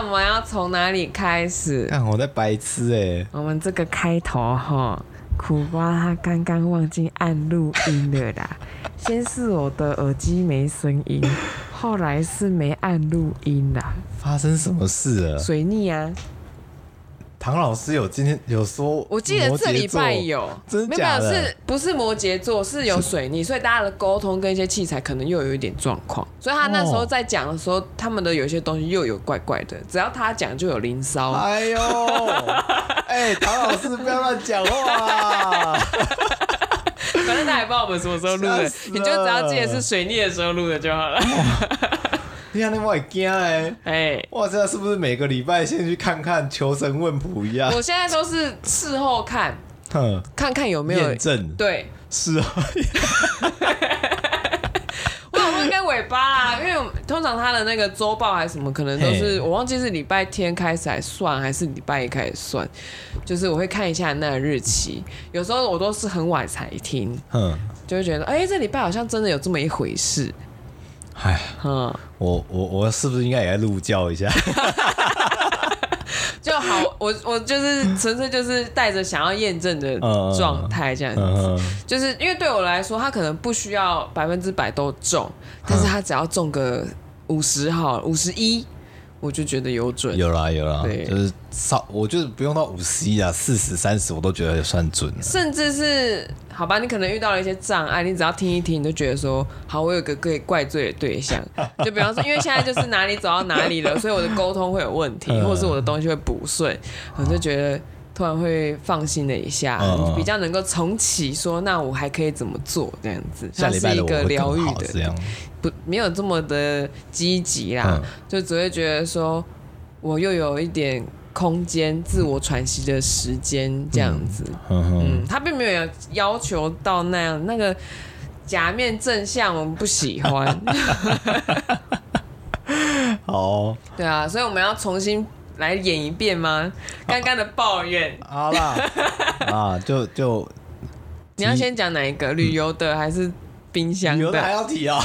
那我们要从哪里开始？看我在白痴哎！我们这个开头哈，苦瓜他刚刚忘记按录音了啦。先是我的耳机没声音，后来是没按录音啦。发生什么事了？水逆啊！唐老师有今天有说，我记得这礼拜有，真的假的？没有，是不是摩羯座是有水逆，所以大家的沟通跟一些器材可能又有一点状况。所以他那时候在讲的时候，哦、他们的有些东西又有怪怪的，只要他讲就有灵骚。哎呦，哎、欸，唐老师不要乱讲话。反正他也不知道我们什么时候录的，你就只要记得是水逆的时候录的就好了。你看那么惊哎！哎，哇，这是不是每个礼拜先去看看求神问卜一样？我现在都是事后看，看看有没有验证。对，事后。我有问跟尾巴啊，因为通常他的那个周报还是什么，可能都是我忘记是礼拜天开始来算，还是礼拜一开始算。就是我会看一下那个日期，有时候我都是很晚才听，嗯，就会觉得哎，这礼拜好像真的有这么一回事。哎，嗯，我我我是不是应该也来入教一下？就好，我我就是纯粹就是带着想要验证的状态这样子，嗯嗯、就是因为对我来说，他可能不需要百分之百都中，但是他只要中个五十好、五十一。我就觉得有准，有啦有啦，对，就是少，我就是不用到五十一啊，四十三十我都觉得也算准了。甚至是好吧，你可能遇到了一些障碍，你只要听一听，你就觉得说，好，我有个可以怪罪的对象。就比方说，因为现在就是哪里走到哪里了，所以我的沟通会有问题，或者是我的东西会不顺，我就觉得突然会放心了一下，嗯、比较能够重启，说那我还可以怎么做这样子，它是一个疗愈的这样。不，没有这么的积极啦，嗯、就只会觉得说，我又有一点空间自我喘息的时间这样子。嗯，嗯，嗯，他并没有要求到那样，那个假面正向我们不喜欢。好，对啊，所以我们要重新来演一遍吗？刚刚的抱怨。好啦，啊，就就，你要先讲哪一个？旅游的还是？冰箱的，的还要提啊、哦！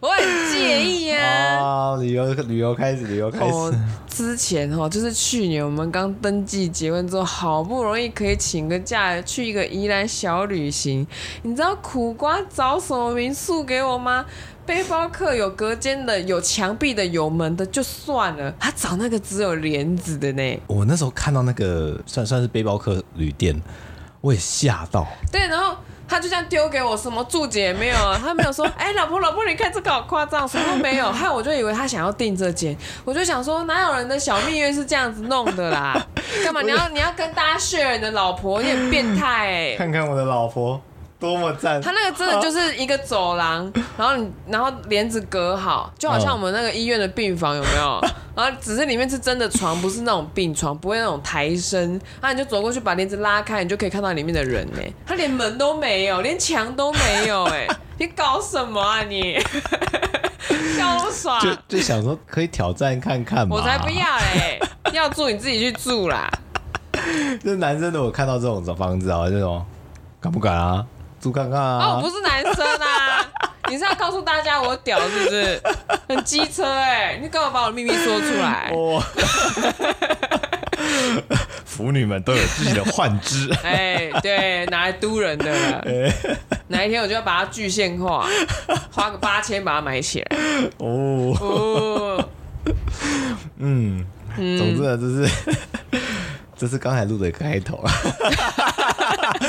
我很介意啊！哦、旅游旅游开始，旅游开始。哦、之前哦，就是去年我们刚登记结婚之后，好不容易可以请个假去一个宜兰小旅行。你知道苦瓜找什么民宿给我吗？背包客有隔间的，有墙壁的，有门的，就算了。他找那个只有帘子的呢。我那时候看到那个算算是背包客旅店，我也吓到。对，然后。他就这样丢给我，什么注解也没有啊，他没有说，哎、欸，老婆老婆，你看这个好夸张，什么都没有。害我就以为他想要订这间，我就想说，哪有人的小蜜月是这样子弄的啦？干嘛你要你要跟大家 share 你的老婆，有点变态哎、欸！看看我的老婆。多么赞！他那个真的就是一个走廊，然后你然后帘子隔好，就好像我们那个医院的病房有没有？然后只是里面是真的床，不是那种病床，不会那种抬升。那你就走过去把帘子拉开，你就可以看到里面的人呢。他连门都没有，连墙都没有，哎，你搞什么啊你？笑那么爽？就就想说可以挑战看看嘛。我才不要嘞！要住你自己去住啦。就是男生如果看到这种房子啊，这种敢不敢啊？住看看啊！哦，我不是男生啊！你是要告诉大家我屌是不是？很机车哎、欸！你干嘛把我的秘密说出来？哦，腐女们都有自己的幻肢。哎，对，拿来嘟人的。欸、哪一天我就要把它具现化，花个八千把它买起来。哦。哦嗯。总之呢，就是。这是刚才录的开头，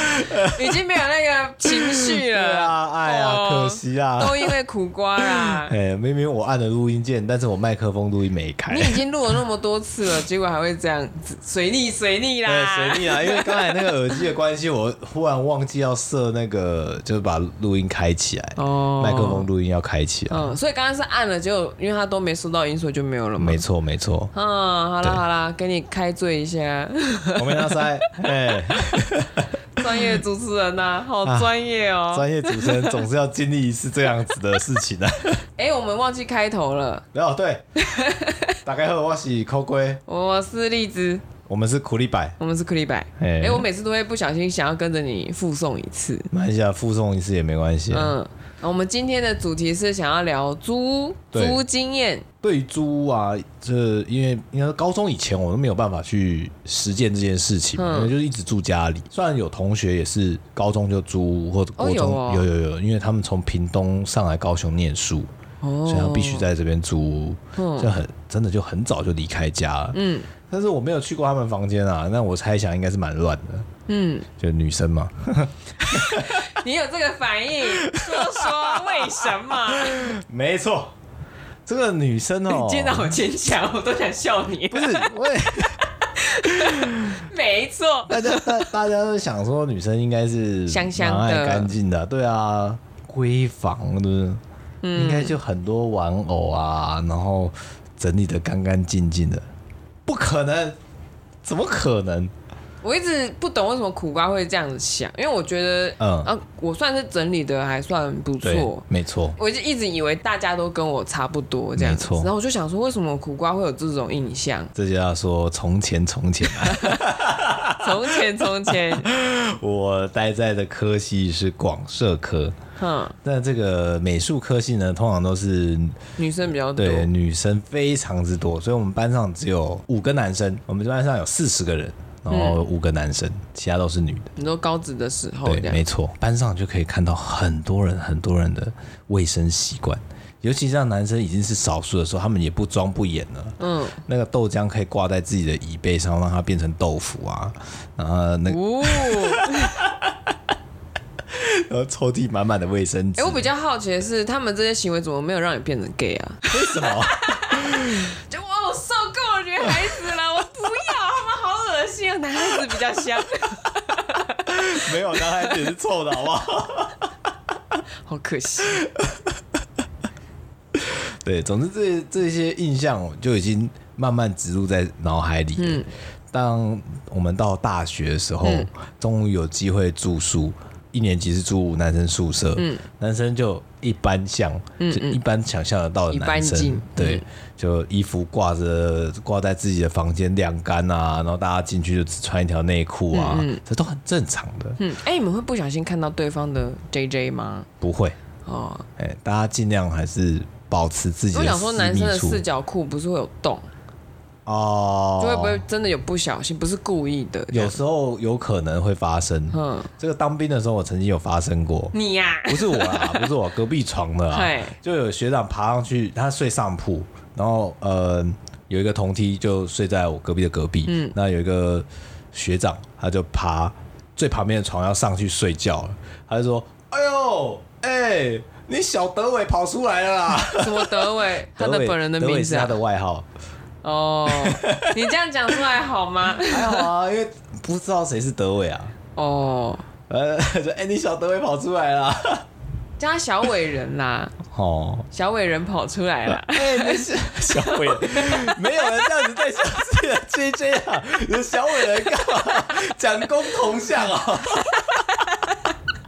已经没有那个情绪了。对啊，哎呀，可惜啊，都因为苦瓜啦。哎，明明我按了录音键，但是我麦克风录音没开。你已经录了那么多次了，结果还会这样子水逆水逆啦。对，水逆啊，因为刚才那个耳机的关系，我忽然忘记要设那个，就是把录音开起来。哦。麦克风录音要开起来。嗯，所以刚刚是按了，就因为他都没收到音，所以就没有了嘛。没错，没错。嗯，好了好了，给你开罪一下。我们要塞，哎，专业主持人呐、啊，好专业哦！专、啊、业主持人总是要经历一次这样子的事情的。哎、欸，我们忘记开头了。没有，对，大家好，我是抠龟，我是荔枝，我们是苦力白，我们是苦力白。哎、欸，我每次都会不小心想要跟着你附送一次，没关系啊，附送一次也没关系。嗯。我们今天的主题是想要聊租屋租屋经验。对于租屋啊，这因为应该高中以前我都没有办法去实践这件事情，嗯、因为就是一直住家里。虽然有同学也是高中就租屋或者国中、哦有，哦、有有有，因为他们从屏东上来高雄念书，哦、所以他必须在这边租屋，就很真的就很早就离开家了。嗯，但是我没有去过他们房间啊，那我猜想应该是蛮乱的。嗯，就女生嘛。你有这个反应，说说为什么？没错，这个女生哦，你见到好坚强，我都想笑你。不是，我也 没错。大家大大家都想说女生应该是香香的、干净的，对啊，闺房的，嗯、应该就很多玩偶啊，然后整理的干干净净的，不可能，怎么可能？我一直不懂为什么苦瓜会这样子想，因为我觉得，嗯，啊，我算是整理的还算不错，没错。我就一直以为大家都跟我差不多这样子，然后我就想说，为什么苦瓜会有这种印象？这就要说从前从前啊，从前从前，我待在的科系是广设科，嗯，那这个美术科系呢，通常都是女生比较多，对，女生非常之多，所以我们班上只有五个男生，我们班上有四十个人。然后五个男生，嗯、其他都是女的。你说高职的时候，对，没错，班上就可以看到很多人、很多人的卫生习惯，尤其是让男生已经是少数的时候，他们也不装不演了。嗯，那个豆浆可以挂在自己的椅背上，让它变成豆腐啊，然后那个，哦、然后抽屉满满的卫生纸。哎，我比较好奇的是，他们这些行为怎么没有让你变成 gay 啊？为什么？就哇，我受够了女孩子了。是有男孩子比较香，没有男孩子也是臭的，好不好？好可惜。对，总之这这些印象就已经慢慢植入在脑海里。嗯，当我们到大学的时候，嗯、终于有机会住宿。一年级是住男生宿舍，嗯，男生就一般像，嗯，就一般想象得到的男生，对，就衣服挂着挂在自己的房间晾干啊，然后大家进去就只穿一条内裤啊，这都很正常的。嗯，哎，你们会不小心看到对方的 JJ 吗？不会，哦，哎，大家尽量还是保持自己的。我想说，男生的四角裤不是会有洞？哦，就会不会真的有不小心，不是故意的？有时候有可能会发生。嗯，这个当兵的时候，我曾经有发生过。你呀？不是我啊，不是我，隔壁床的啊。对，就有学长爬上去，他睡上铺，然后呃，有一个同梯就睡在我隔壁的隔壁。嗯，那有一个学长，他就爬最旁边的床要上去睡觉了，他就说：“哎呦，哎，你小德伟跑出来了啦！” 什么 德伟？他的本人的名字，他的外号。哦，你这样讲出来好吗？还好啊，因为不知道谁是德伟啊。哦，呃，说哎，你小德伟跑出来了，叫他小伟人啦。哦，小伟人跑出来了。哎，那是小伟人，没有人这样子在小自己的 JJ 啊，有小伟人干嘛？蒋公同像啊。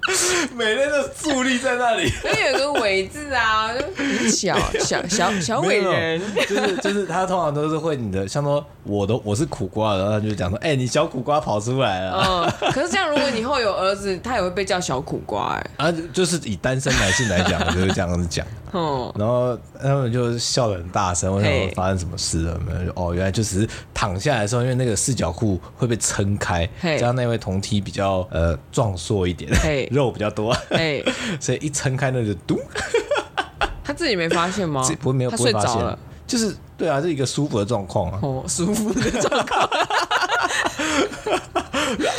每天都伫立在那里，因为有个伟字啊，就很小 小小小伟人，就是就是他通常都是会你的，像说我的我是苦瓜，然后他就讲说，哎、欸，你小苦瓜跑出来了。嗯，可是这样，如果你以后有儿子，他也会被叫小苦瓜，哎，啊，就是以单身男性来讲，就是这样子讲。哦，然后他们就笑得很大声，我想发生什么事了没有？哦，原来就只是躺下来的时候，因为那个四角裤会被撑开，加上那位同梯比较呃壮硕一点，肉比较多，所以一撑开那就嘟。他自己没发现吗？不会没有，他睡着了，就是对啊，是一个舒服的状况啊，哦，舒服的状况。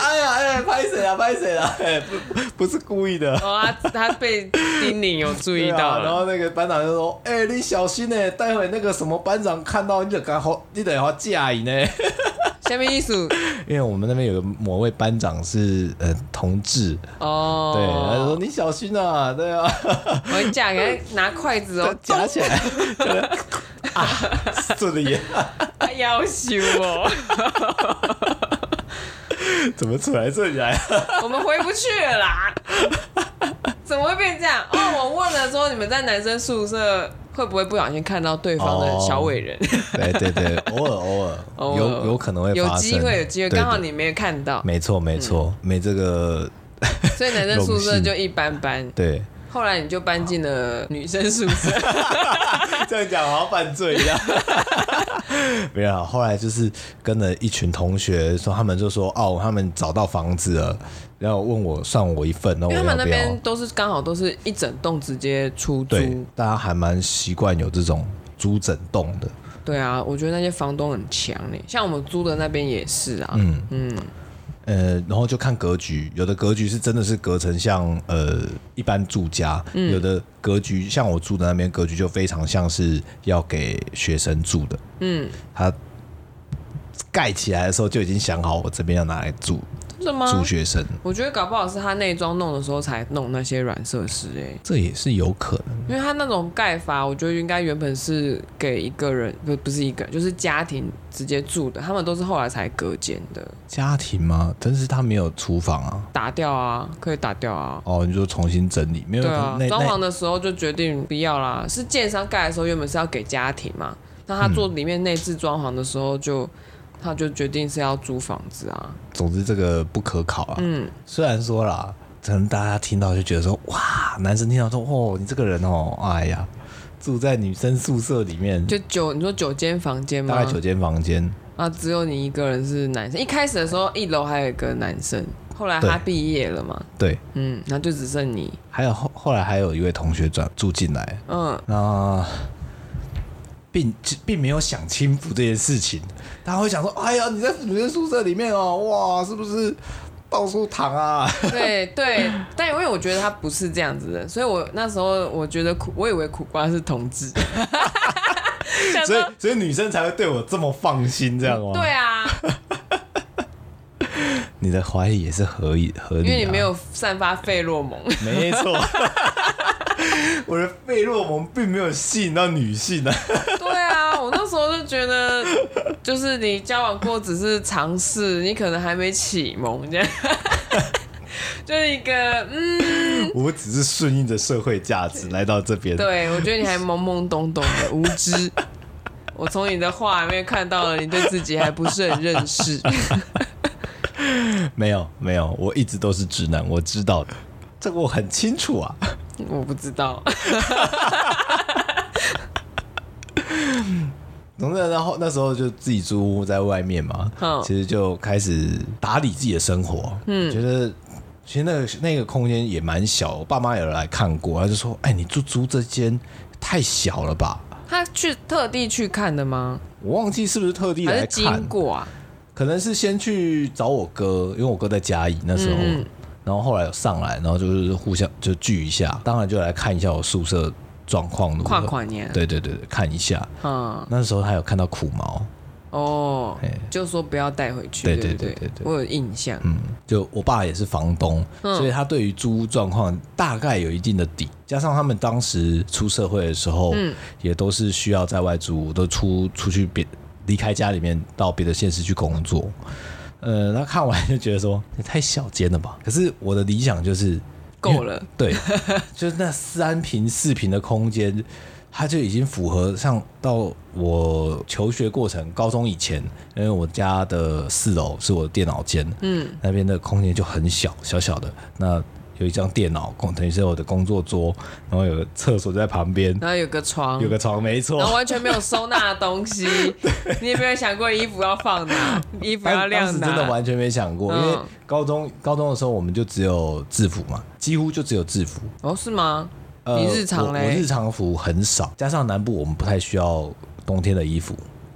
哎呀哎呀，拍谁啊拍谁啊？哎，不不是故意的。哦，他他被丁宁有注意到、啊，然后那个班长就说：“哎、欸，你小心呢、欸，待会那个什么班长看到你就赶好，你得好架你呢。”下面意思？因为我们那边有个某位班长是呃同志哦，对，他就说你小心啊，对啊。我讲，给他拿筷子哦，夹起来，啊，这里，要羞哦。怎么出来这里来？我们回不去了啦！怎么会变这样？哦，我问了说你们在男生宿舍会不会不小心看到对方的小伟人？对对对，偶尔偶尔，有有可能会有机会有机会，刚好你没有看到。没错没错，没这个，所以男生宿舍就一般般。对。后来你就搬进了女生宿舍，这样讲好像犯罪一样。没有，后来就是跟了一群同学说，他们就说哦，他们找到房子了，然后问我算我一份，然后因为他们那边都是刚好都是一整栋直接出租，对，大家还蛮习惯有这种租整栋的。对啊，我觉得那些房东很强呢，像我们租的那边也是啊，嗯嗯。呃，然后就看格局，有的格局是真的是隔成像呃一般住家，嗯、有的格局像我住的那边格局就非常像是要给学生住的，嗯，他盖起来的时候就已经想好我这边要拿来住。住学生，我觉得搞不好是他内装弄的时候才弄那些软设施，哎，这也是有可能，因为他那种盖法，我觉得应该原本是给一个人，不不是一个人，就是家庭直接住的，他们都是后来才隔间的。家庭吗？但是他没有厨房啊，打掉啊，可以打掉啊。哦，你说重新整理，没有？对啊，装潢的时候就决定不要啦。是建商盖的时候原本是要给家庭嘛，那他做里面内置装潢的时候就。嗯他就决定是要租房子啊。总之这个不可考啊。嗯，虽然说啦，可能大家听到就觉得说，哇，男生听到说，哦，你这个人哦，哎呀，住在女生宿舍里面，就九，你说九间房间吗？大概九间房间啊，只有你一个人是男生。一开始的时候，一楼还有一个男生，后来他毕业了嘛？对，嗯，那就只剩你。还有后后来还有一位同学转住进来，嗯，那。并并没有想清福这件事情，他会想说：“哎呀，你在女生宿舍里面哦，哇，是不是到处躺啊？”对对，但因为我觉得他不是这样子的，所以我那时候我觉得苦，我以为苦瓜是同志，所以所以女生才会对我这么放心，这样吗？对啊，你的怀疑也是合理合理，因为你没有散发费洛蒙，没错。我的费洛蒙并没有吸引到女性啊。对啊，我那时候就觉得，就是你交往过只是尝试，你可能还没启蒙这样，就是一个嗯，我只是顺应着社会价值来到这边。对，我觉得你还懵懵懂懂的无知。我从你的话里面看到了，你对自己还不是很认识。没有没有，我一直都是直男，我知道的，这个我很清楚啊。我不知道。总之，然后那时候就自己租屋在外面嘛，其实就开始打理自己的生活。嗯，觉得其实那个那个空间也蛮小，我爸妈有来看过，他就说：“哎，你租租这间太小了吧？”他去特地去看的吗？我忘记是不是特地来看，经过啊？可能是先去找我哥，因为我哥在嘉义那时候。嗯然后后来有上来，然后就是互相就聚一下，当然就来看一下我宿舍状况。跨跨年。对对对对，看一下。嗯。那时候还有看到苦毛。哦。嘿就说不要带回去。对对对对对。我有印象。嗯。就我爸也是房东，嗯、所以他对于租屋状况大概有一定的底。加上他们当时出社会的时候，嗯，也都是需要在外租，都出出去别离开家里面到别的县市去工作。呃，他看完就觉得说也太小间了吧。可是我的理想就是够了，对，就是那三平四平的空间，它就已经符合上到我求学过程，高中以前，因为我家的四楼是我的电脑间，嗯，那边的空间就很小，小小的那。有一张电脑，等于是我的工作桌，然后有个厕所在旁边，然后有个床，有个床，没错，然后完全没有收纳的东西。你有没有想过衣服要放哪？衣服要晾哪？真的完全没想过，嗯、因为高中高中的时候我们就只有制服嘛，几乎就只有制服。哦，是吗？呃、你日常嘞？我日常服很少，加上南部我们不太需要冬天的衣服。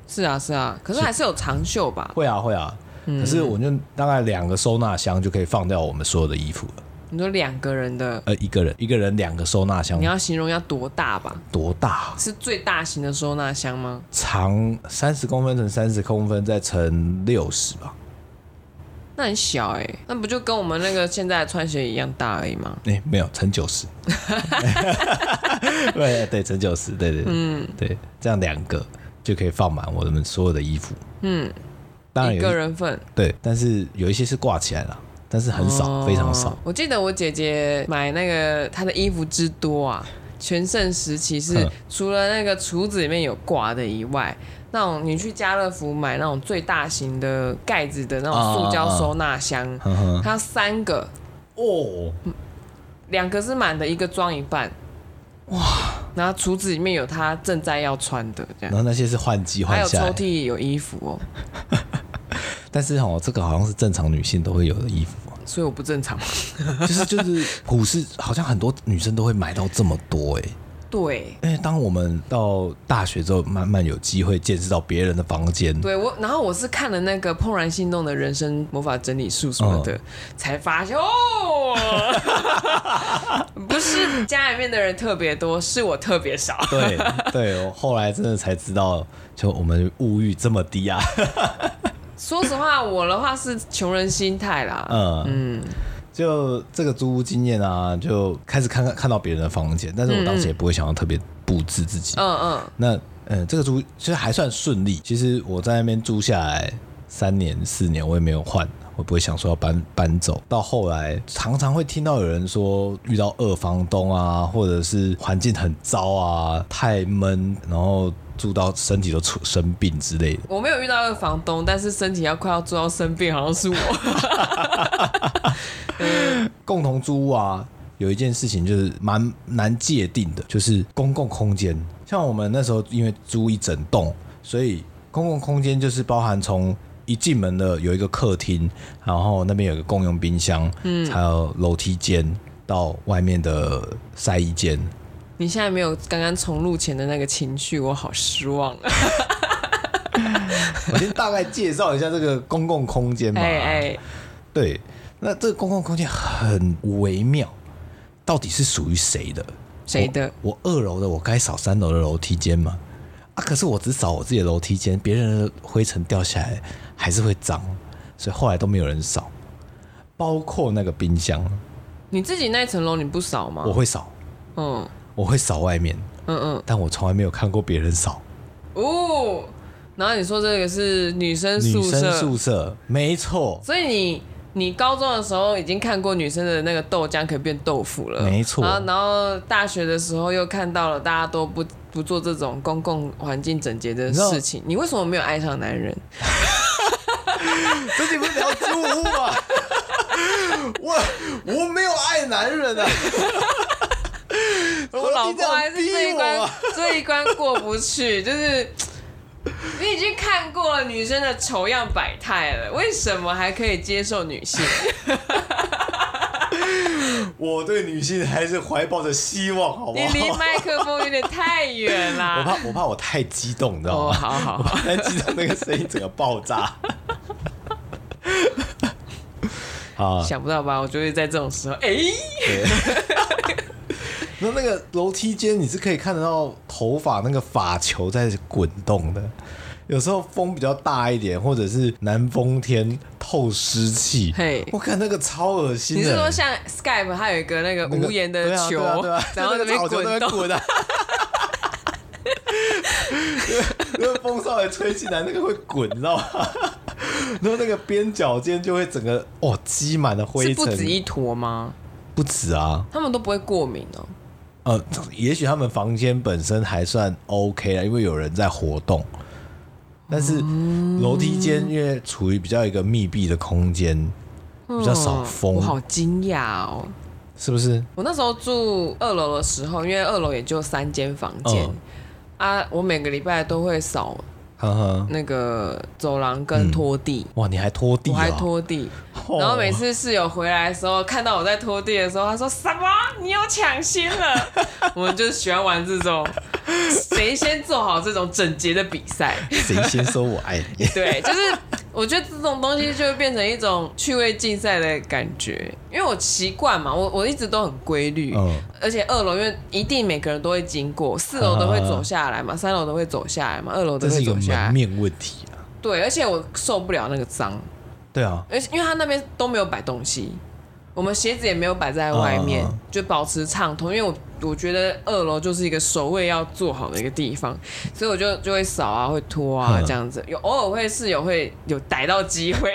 是啊，是啊，可是还是有长袖吧？会啊，会啊。嗯、可是我就大概两个收纳箱就可以放掉我们所有的衣服了。你说两个人的，呃，一个人，一个人两个收纳箱。你要形容要多大吧？多大？是最大型的收纳箱吗？长三十公分乘三十公分再乘六十吧。那很小哎、欸，那不就跟我们那个现在的穿鞋一样大而已吗？哎、欸，没有，乘九十。对对，乘九十，对对嗯，对，这样两个就可以放满我们所有的衣服。嗯，当然有一个人份。对，但是有一些是挂起来了。但是很少，哦、非常少。我记得我姐姐买那个她的衣服之多啊，全盛时期是除了那个橱子里面有挂的以外，那种你去家乐福买那种最大型的盖子的那种塑胶收纳箱，啊啊啊它三个哦，两个是满的，一个装一半。哇！然后橱子里面有他正在要穿的，这样。然后那些是换季换下来。还有抽屉有衣服哦。但是哦，这个好像是正常女性都会有的衣服。所以我不正常。就 是就是，普世好像很多女生都会买到这么多哎。对，因为当我们到大学之后，慢慢有机会见识到别人的房间。对我，然后我是看了那个《怦然心动的人生魔法整理术》什么的，嗯、才发现哦，不是家里面的人特别多，是我特别少。对对，我后来真的才知道，就我们物欲这么低啊。说实话，我的话是穷人心态啦。嗯嗯。就这个租屋经验啊，就开始看看看到别人的房间，但是我当时也不会想要特别布置自己。嗯嗯。那嗯，这个租其实还算顺利。其实我在那边租下来三年四年，我也没有换，我不会想说要搬搬走。到后来常常会听到有人说遇到二房东啊，或者是环境很糟啊，太闷，然后。住到身体都出生病之类的，我没有遇到二房东，但是身体要快要住到生病，好像是我。共同租屋啊，有一件事情就是蛮难界定的，就是公共空间。像我们那时候因为租一整栋，所以公共空间就是包含从一进门的有一个客厅，然后那边有个共用冰箱，嗯，还有楼梯间到外面的晒衣间。你现在没有刚刚重录前的那个情绪，我好失望。我先大概介绍一下这个公共空间吧。哎哎，对，那这个公共空间很微妙，到底是属于谁的？谁的？我，我二楼的，我该扫三楼的楼梯间吗？啊，可是我只扫我自己的楼梯间，别人的灰尘掉下来还是会脏，所以后来都没有人扫，包括那个冰箱。你自己那层楼你不扫吗？我会扫，嗯。我会扫外面，嗯嗯，但我从来没有看过别人扫。哦，然后你说这个是女生宿舍，女生宿舍，没错。所以你你高中的时候已经看过女生的那个豆浆可以变豆腐了，没错。然后然后大学的时候又看到了大家都不不做这种公共环境整洁的事情，你，你为什么没有爱上男人？这你们聊猪屋吗？我我没有爱男人啊。我老公还是这一关，这一关过不去，就是 你已经看过了女生的丑样百态了，为什么还可以接受女性？我对女性还是怀抱着希望，好不好？你离麦克风有点太远了，我怕我怕我太激动，你知道吗？好好好，太激动，那个声音整个爆炸。好，想不到吧？我就会在这种时候，哎、欸。那那个楼梯间，你是可以看得到头发那个发球在滚动的。有时候风比较大一点，或者是南风天透湿气，嘿，我看那个超恶心。你是说像 Skype 它有一个那个无言的球，然后那边滚动的，因 为风稍微吹进来，那个会滚，你知道吗？然后那个边角间就会整个哦积满了灰尘，是不止一坨吗？不止啊，他们都不会过敏哦。呃，也许他们房间本身还算 OK 啦，因为有人在活动。但是楼梯间因为处于比较一个密闭的空间，比较少风。我好惊讶哦，是不是？我那时候住二楼的时候，因为二楼也就三间房间、嗯、啊，我每个礼拜都会扫。呵呵，那个走廊跟拖地、嗯，哇，你还拖地、啊？我还拖地，然后每次室友回来的时候，看到我在拖地的时候，他说：“什么？你又抢先了？” 我们就喜欢玩这种谁先做好这种整洁的比赛，谁先说我爱你？对，就是。我觉得这种东西就会变成一种趣味竞赛的感觉，因为我习惯嘛，我我一直都很规律，嗯、而且二楼因为一定每个人都会经过，四楼都会走下来嘛，三楼都会走下来嘛，二楼都会走下来。门面问题啊。对，而且我受不了那个脏。对啊。而且因为他那边都没有摆东西，我们鞋子也没有摆在外面，嗯、就保持畅通。因为我我觉得二楼就是一个守卫要做好的一个地方，所以我就就会扫啊，会拖啊，嗯、这样子。有偶尔会室友会有逮到机会，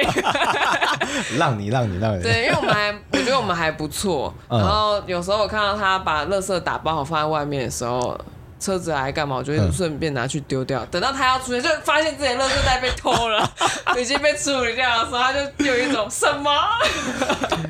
让你让你让你。对，因为我们还我觉得我们还不错。然后有时候我看到他把垃圾打包好放在外面的时候。车子来干嘛？我就会顺便拿去丢掉。嗯、等到他要出现，就发现自己的垃圾袋被偷了，已经被处理掉的时候，他就有一种什么？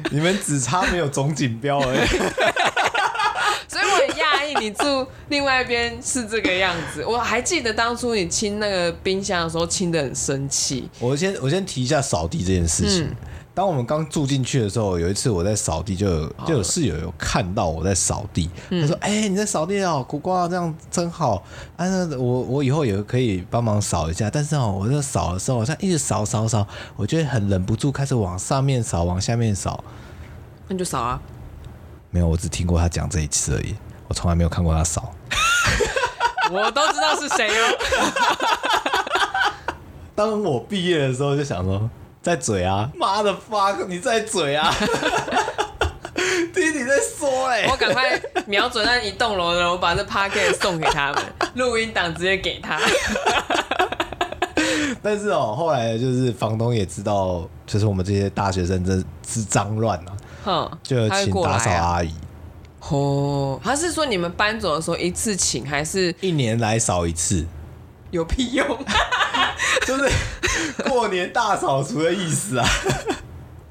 你们只差没有总锦标而已。所以我很讶异，你住另外一边是这个样子。我还记得当初你清那个冰箱的时候，清的很生气。我先我先提一下扫地这件事情。嗯当我们刚住进去的时候，有一次我在扫地，就有就有室友有看到我在扫地，他说：“哎、欸，你在扫地哦，苦瓜这样真好。啊，那我我以后也可以帮忙扫一下。但是哦，我在扫的时候，好像一直扫扫扫，我觉得很忍不住，开始往上面扫，往下面扫。那你就扫啊。没有，我只听过他讲这一次而已，我从来没有看过他扫。我都知道是谁哦。当我毕业的时候，就想说。在嘴啊！妈的 fuck，你在嘴啊！听你在说哎、欸，我赶快瞄准那一栋楼的人，我把这 packet 送给他们，录音档直接给他。但是哦，后来就是房东也知道，就是我们这些大学生真是脏乱啊，哼，就请打扫阿姨。哦，他是说你们搬走的时候一次请，还是一年来扫一次？有屁用！就是过年大扫除的意思啊！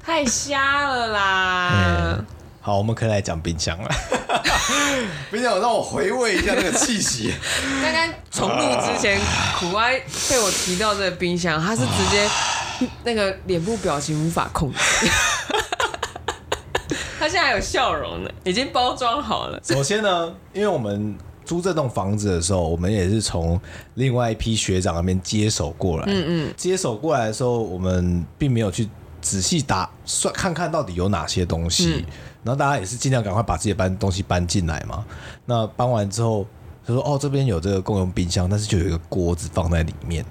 太瞎了啦、嗯！好，我们可以来讲冰箱了。冰箱，让我回味一下那个气息。刚刚重录之前，苦瓜被我提到这个冰箱，他是直接那个脸部表情无法控制。他现在还有笑容呢，已经包装好了。首先呢，因为我们。租这栋房子的时候，我们也是从另外一批学长那边接手过来。嗯嗯，接手过来的时候，我们并没有去仔细打算看看到底有哪些东西。嗯、然后大家也是尽量赶快把自己的搬东西搬进来嘛。那搬完之后，他说：“哦，这边有这个共用冰箱，但是就有一个锅子放在里面。”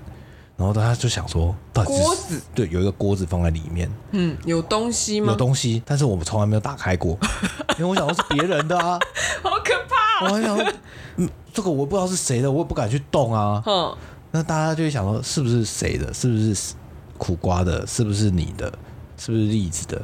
然后大家就想说：“到底锅子？对，有一个锅子放在里面。嗯，有东西吗？有东西，但是我们从来没有打开过，因为我想说是别人的啊，好可怕、啊！我想。”嗯，这个我不知道是谁的，我也不敢去动啊。嗯，那大家就会想说，是不是谁的？是不是苦瓜的？是不是你的？是不是栗子的？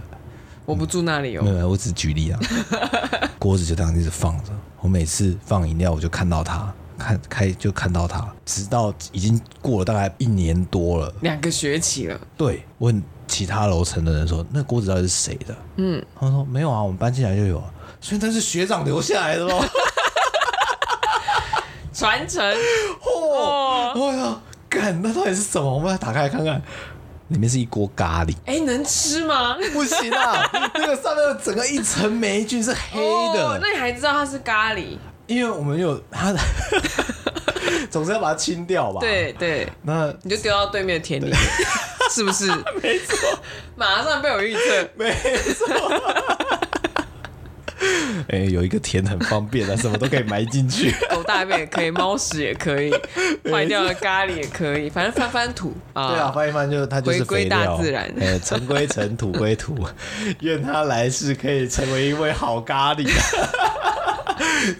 我不住那里哦。没有，我只举例啊。锅子就这样一直放着，我每次放饮料，我就看到它，看开就看到它，直到已经过了大概一年多了，两个学期了。对，问其他楼层的人说，那锅子到底是谁的？嗯，他们说没有啊，我们搬进来就有啊，所以那是学长留下来的喽。传承哦，哎呀，干，那到底是什么？我们来打开来看看，里面是一锅咖喱。哎、欸，能吃吗？不行啊，那个上面有整个一层霉菌是黑的。哦，那你还知道它是咖喱？因为我们有它的，总是要把它清掉吧？对对，那你就丢到对面的田里，是不是？没错，马上被我预测，没错。哎、欸，有一个田很方便啊，什么都可以埋进去，狗大便也可以，猫屎也可以，坏掉的咖喱也可以，反正翻翻土啊。对啊，翻一翻就它就是回归大自然。哎、欸，尘归尘，土归土，愿他来世可以成为一位好咖喱，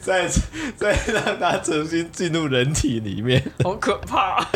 再再让他重新进入人体里面，好可怕。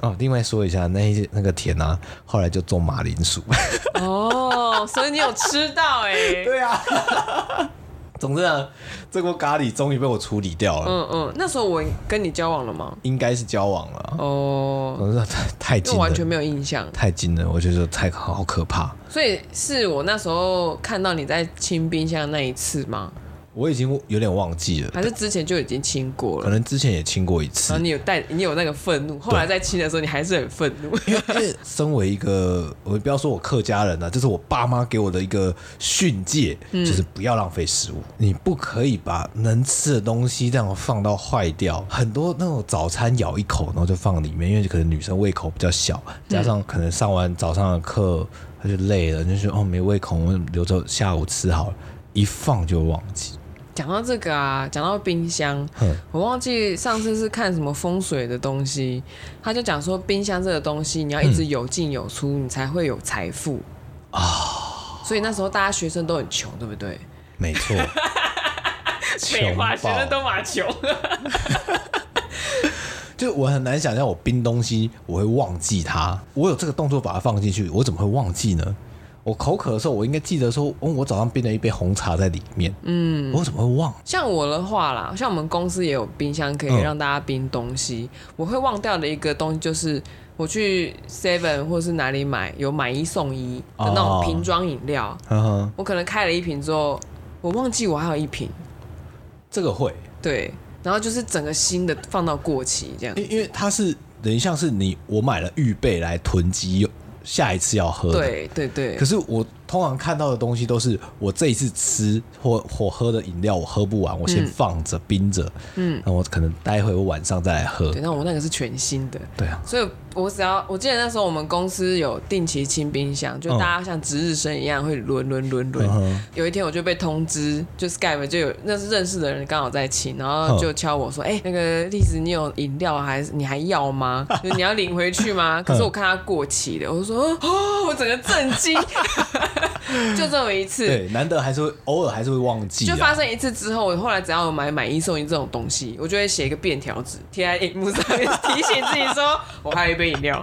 哦，另外说一下，那一那个田啊，后来就种马铃薯。哦，所以你有吃到哎、欸？对啊。总之啊，这锅咖喱终于被我处理掉了。嗯嗯，那时候我跟你交往了吗？应该是交往了。哦，总之太太近了，完全没有印象。太近了，我觉得太好可怕。所以是我那时候看到你在清冰箱那一次吗？我已经有点忘记了，还是之前就已经亲过了？可能之前也亲过一次。然后你有带，你有那个愤怒，后来在亲的时候，你还是很愤怒。因为身为一个，我不要说我客家人啊，这是我爸妈给我的一个训诫，就是不要浪费食物。你不可以把能吃的东西这样放到坏掉。很多那种早餐咬一口，然后就放里面，因为可能女生胃口比较小，加上可能上完早上的课，她就累了，就说哦没胃口，我留着下午吃好了，一放就忘记。讲到这个啊，讲到冰箱，我忘记上次是看什么风水的东西，他就讲说冰箱这个东西，你要一直有进有出，你才会有财富啊。所以那时候大家学生都很穷，对不对？没错，废话，学生都蛮穷。就我很难想象，我冰东西我会忘记它。我有这个动作把它放进去，我怎么会忘记呢？我口渴的时候，我应该记得说，哦，我早上冰了一杯红茶在里面。嗯，我怎么会忘？像我的话啦，像我们公司也有冰箱可以让大家冰东西。嗯、我会忘掉的一个东西就是，我去 Seven 或是哪里买有买一送一的那种瓶装饮料。我可能开了一瓶之后，我忘记我还有一瓶。这个会对。然后就是整个新的放到过期这样，因因为它是等于像是你我买了预备来囤积，下一次要喝的。对对对。可是我通常看到的东西都是我这一次吃或或喝的饮料我喝不完，我先放着冰着，嗯，那我可能待会我晚上再来喝。对，那我那个是全新的。对啊。所以。我只要我记得那时候我们公司有定期清冰箱，就大家像值日生一样会轮轮轮轮。有一天我就被通知，就 Skype 就有那是认识的人刚好在清，然后就敲我说：“哎、欸，那个丽子，你有饮料还是你还要吗？就你要领回去吗？”可是我看它过期了，我就说：“哦，我整个震惊。” 就这么一次，对，难得还是会偶尔还是会忘记。就发生一次之后，我后来只要有买买一送一这种东西，我就会写一个便条纸贴在荧幕上面，提醒自己说 我还有一杯。饮料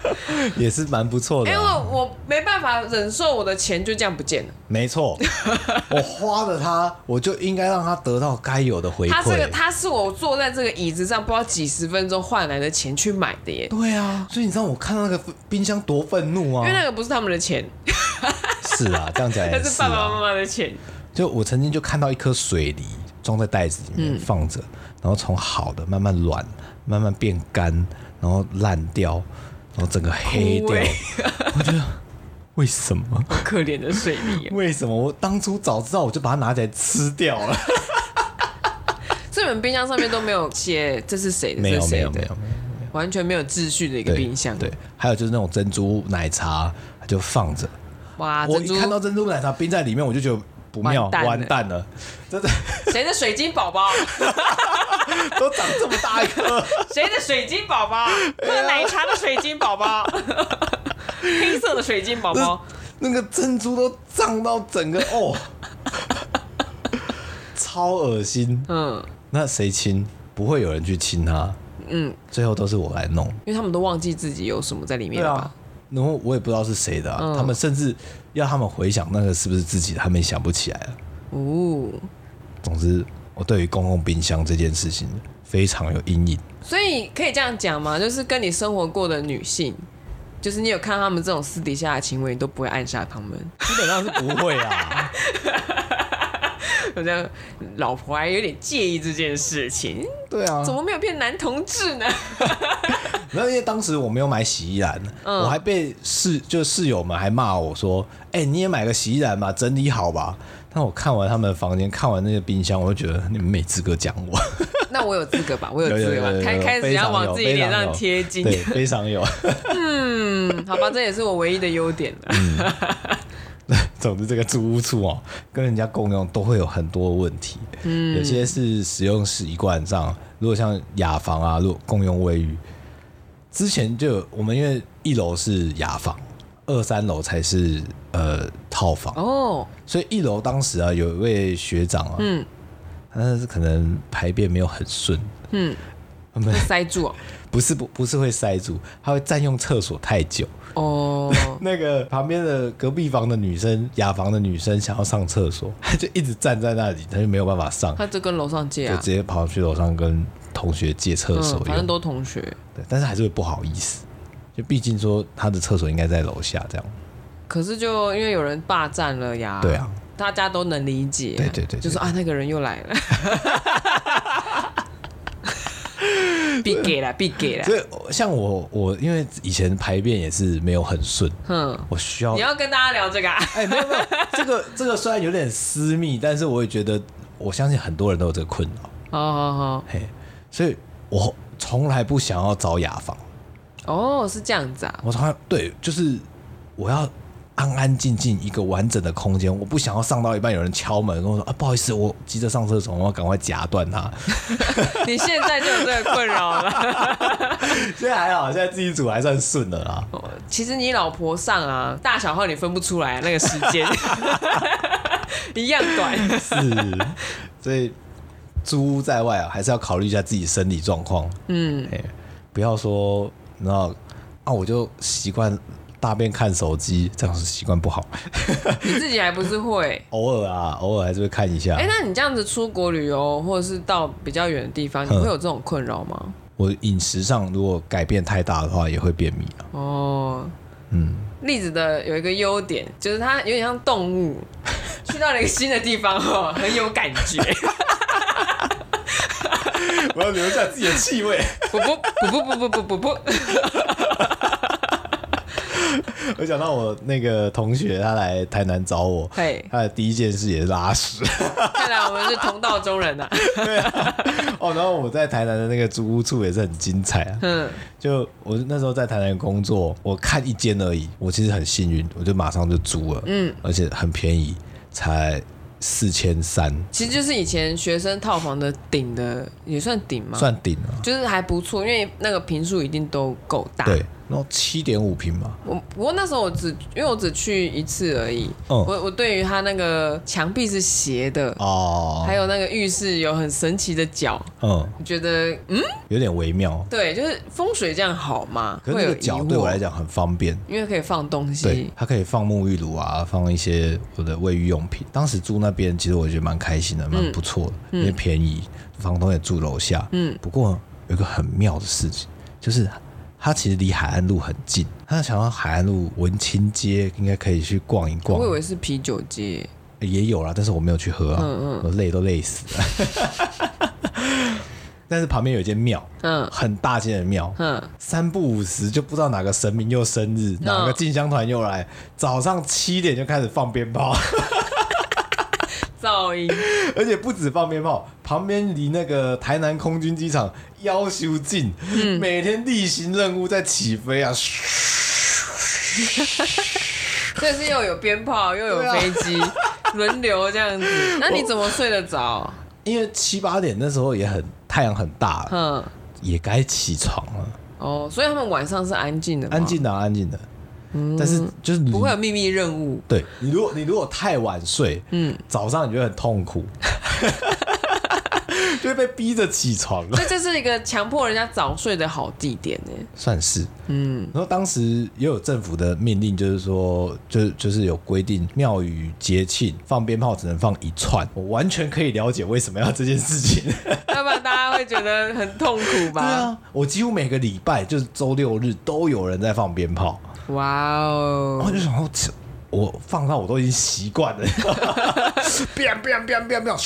也是蛮不错的，啊，因为我没办法忍受我的钱就这样不见了。没错，我花了它，我就应该让它得到该有的回馈。他这个，它是我坐在这个椅子上不知道几十分钟换来的钱去买的耶。对啊，所以你知道我看到那个冰箱多愤怒啊！因为那个不是他们的钱。是啊，这样讲也是，啊。那是爸爸妈妈的钱。就我曾经就看到一颗水梨装在袋子里面放着，嗯、然后从好的慢慢软，慢慢变干。然后烂掉，然后整个黑掉，欸、我觉得为什么？好可怜的水泥、啊。为什么？我当初早知道，我就把它拿起来吃掉了。这本冰箱上面都没有写这是谁的？没有？没有没有完全没有秩序的一个冰箱。对，对，还有就是那种珍珠奶茶就放着。哇！我一看到珍珠奶茶冰在里面，我就觉得。不妙，完蛋了！真的，谁的水晶宝宝 都长这么大一颗？谁的水晶宝宝？喝奶茶的水晶宝宝，黑色的水晶宝宝，那个珍珠都胀到整个哦，超恶心。嗯，那谁亲？不会有人去亲他。嗯，最后都是我来弄，因为他们都忘记自己有什么在里面了吧？然后我也不知道是谁的、啊，嗯、他们甚至要他们回想那个是不是自己，他们也想不起来了。哦，总之我对于公共冰箱这件事情非常有阴影。所以可以这样讲吗？就是跟你生活过的女性，就是你有看他们这种私底下的行为，你都不会暗杀他们？基本上是不会啊。好像老婆还有点介意这件事情。对啊，怎么没有变男同志呢？没有，因为当时我没有买洗衣篮，嗯、我还被室就室友们还骂我说：“哎、欸，你也买个洗衣篮吧，整理好吧。”但我看完他们的房间，看完那个冰箱，我就觉得你们没资格讲我。那我有资格吧？我有资格吧？开开始要往自己脸上贴金，对，非常有。嗯，好吧，这也是我唯一的优点了。嗯总之，这个租屋处哦，跟人家共用都会有很多问题。嗯，有些是使用习惯上，如果像雅房啊，如果共用卫浴，之前就我们因为一楼是雅房，二三楼才是呃套房。哦，所以一楼当时啊，有一位学长啊，嗯，但是可能排便没有很顺，嗯，会塞住哦，不是不不是会塞住，他会占用厕所太久。哦，oh. 那个旁边的隔壁房的女生，雅房的女生想要上厕所，她 就一直站在那里，她就没有办法上。她就跟楼上借啊，就直接跑去楼上跟同学借厕所，嗯，反正都同学。对，但是还是会不好意思，就毕竟说她的厕所应该在楼下这样。可是就因为有人霸占了呀，对啊，大家都能理解。对对对，对，就说啊，那个人又来了。必给了，必给了。所以像我，我因为以前排便也是没有很顺，嗯，我需要。你要跟大家聊这个？啊？哎，没有没有，这个这个虽然有点私密，但是我也觉得，我相信很多人都有这个困扰。好好好，嘿，所以我从来不想要找雅房。哦，是这样子啊。我从来对，就是我要。安安静静一个完整的空间，我不想要上到一半有人敲门跟我说啊，不好意思，我急着上厕所，我要赶快夹断它。你现在就有这个困扰了？现在还好，现在自己煮还算顺的啦。其实你老婆上啊，大小号你分不出来那个时间，一样短。是，所以租屋在外啊，还是要考虑一下自己生理状况。嗯，哎，不要说，你知道啊，我就习惯大便看手机，这样子习惯不好。你自己还不是会？偶尔啊，偶尔还是会看一下。哎，那你这样子出国旅游，或者是到比较远的地方，你会有这种困扰吗？我饮食上如果改变太大的话，也会便秘啊。哦，嗯，栗子的有一个优点，就是它有点像动物，去到了一个新的地方哦，很有感觉。我要留下自己的气味。不不不不不不不不。我想到我那个同学，他来台南找我，他的第一件事也是拉屎。看来我们是同道中人呐、啊。对啊。哦，然后我在台南的那个租屋处也是很精彩啊。嗯。就我那时候在台南工作，我看一间而已，我其实很幸运，我就马上就租了。嗯。而且很便宜，才四千三。其实就是以前学生套房的顶的，也算顶吗？算顶啊。就是还不错，因为那个坪数一定都够大。对。然后七点五平嘛，我不过那时候我只因为我只去一次而已，嗯、我我对于它那个墙壁是斜的。哦，还有那个浴室有很神奇的角，嗯，我觉得嗯？有点微妙，对，就是风水这样好嘛，可是那个角对我来讲很方便，因为可以放东西，它可以放沐浴乳啊，放一些我的卫浴用品。当时住那边其实我觉得蛮开心的，蛮不错的，嗯、因为便宜，房东也住楼下，嗯，不过有一个很妙的事情就是。它其实离海岸路很近，他想到海岸路文青街应该可以去逛一逛。我以为是啤酒街，也有啦，但是我没有去喝啊，嗯嗯我累都累死了。但是旁边有一间庙，嗯，很大间的庙，嗯，三不五时就不知道哪个神明又生日，嗯、哪个进香团又来，早上七点就开始放鞭炮。噪音，而且不止放鞭炮，旁边离那个台南空军机场要求近，嗯、每天例行任务在起飞啊，这是又有鞭炮又有飞机轮、啊、流这样子，那你怎么睡得着？因为七八点那时候也很太阳很大了，嗯，也该起床了。哦，所以他们晚上是安静的，安静的，安静的。但是就是不会有秘密任务。对，你如果你如果太晚睡，嗯，早上你就会很痛苦，就会被逼着起床。所以这是一个强迫人家早睡的好地点呢。算是，嗯。然后当时也有政府的命令，就是说，就就是有规定，庙宇节庆放鞭炮只能放一串。我完全可以了解为什么要这件事情，要不然大家会觉得很痛苦吧？对啊，我几乎每个礼拜就是周六日都有人在放鞭炮。哇哦！我就想说，我放到我都已经习惯了。变变变变变！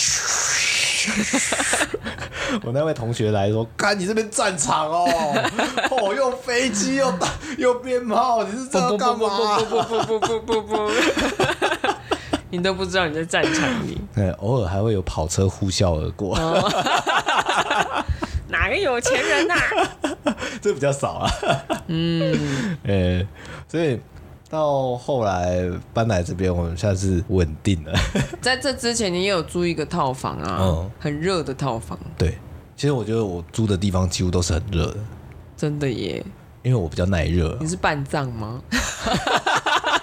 我那位同学来说：“看你这边战场哦，哦，又飞机又打又鞭炮，你是这样干嘛？”不不不不不不不！你都不知道你在战场里。对，偶尔还会有跑车呼啸而过。哪个有钱人呐、啊？这比较少啊。嗯，呃、欸，所以到后来搬来这边，我们算是稳定了。在这之前，你也有租一个套房啊，嗯，很热的套房。对，其实我觉得我租的地方几乎都是很热的。真的耶？因为我比较耐热。你是半藏吗？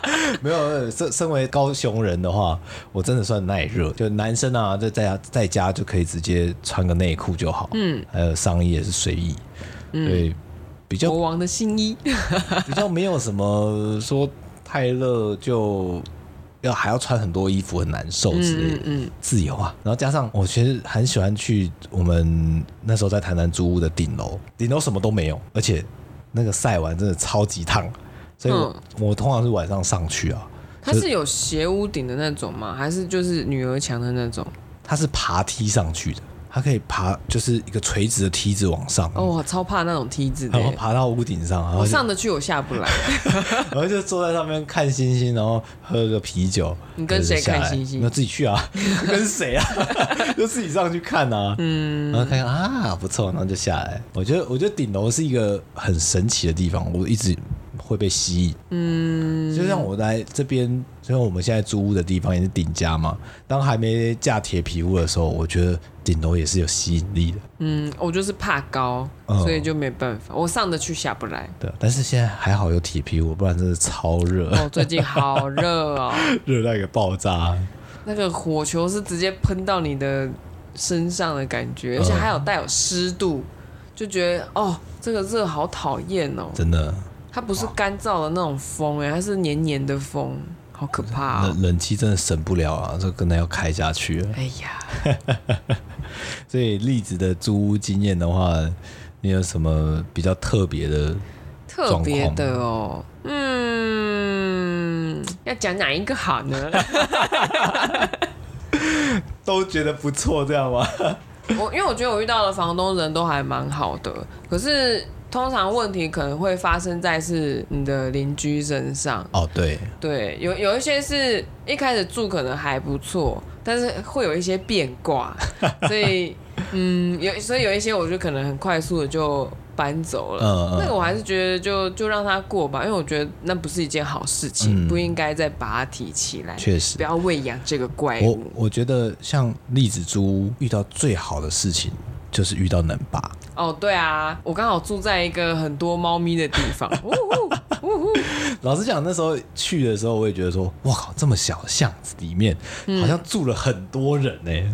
没有，身身为高雄人的话，我真的算耐热。就男生啊，在在家在家就可以直接穿个内裤就好。嗯，还有上衣也是随意。嗯，对，比较国王的新衣，比较没有什么说太热就要还要穿很多衣服很难受之类的。嗯，自由啊。然后加上我其实很喜欢去我们那时候在台南租屋的顶楼，顶楼什么都没有，而且那个晒完真的超级烫。所以我，嗯、我通常是晚上上去啊。它是有斜屋顶的那种吗？还是就是女儿墙的那种？它是爬梯上去的，它可以爬，就是一个垂直的梯子往上。哦，我超怕那种梯子的，然后爬到屋顶上，然后我上得去，我下不来。然后就坐在上面看星星，然后喝个啤酒。你跟谁看星星？那自己去啊，跟谁啊？就自己上去看啊。嗯，然后看看啊，不错，然后就下来。我觉得，我觉得顶楼是一个很神奇的地方，我一直。会被吸引。嗯，就像我来这边，就像我们现在租屋的地方也是顶家嘛。当还没架铁皮屋的时候，我觉得顶楼也是有吸引力的。嗯，我就是怕高，嗯、所以就没办法，我上得去下不来。对，但是现在还好有铁皮屋，不然真的超热。哦，最近好热哦，热到一个爆炸。那个火球是直接喷到你的身上的感觉，而且还有带有湿度。就觉得哦，这个热好讨厌哦，真的。它不是干燥的那种风哎，它是黏黏的风，好可怕哦。冷冷气真的省不了啊，这可能要开下去了。哎呀，所以栗子的租屋经验的话，你有什么比较特别的？特别的哦，嗯，要讲哪一个好呢？都觉得不错，这样吗？我因为我觉得我遇到的房东人都还蛮好的，可是通常问题可能会发生在是你的邻居身上。哦，对，对，有有一些是一开始住可能还不错，但是会有一些变卦，所以嗯，有所以有一些我觉得可能很快速的就。搬走了，嗯、那个我还是觉得就就让他过吧，因为我觉得那不是一件好事情，嗯、不应该再把它提起来。确实，不要喂养这个怪物。我我觉得像栗子猪遇到最好的事情就是遇到能爸。哦，对啊，我刚好住在一个很多猫咪的地方。老实讲，那时候去的时候，我也觉得说，哇靠，这么小的巷子里面，好像住了很多人呢、欸。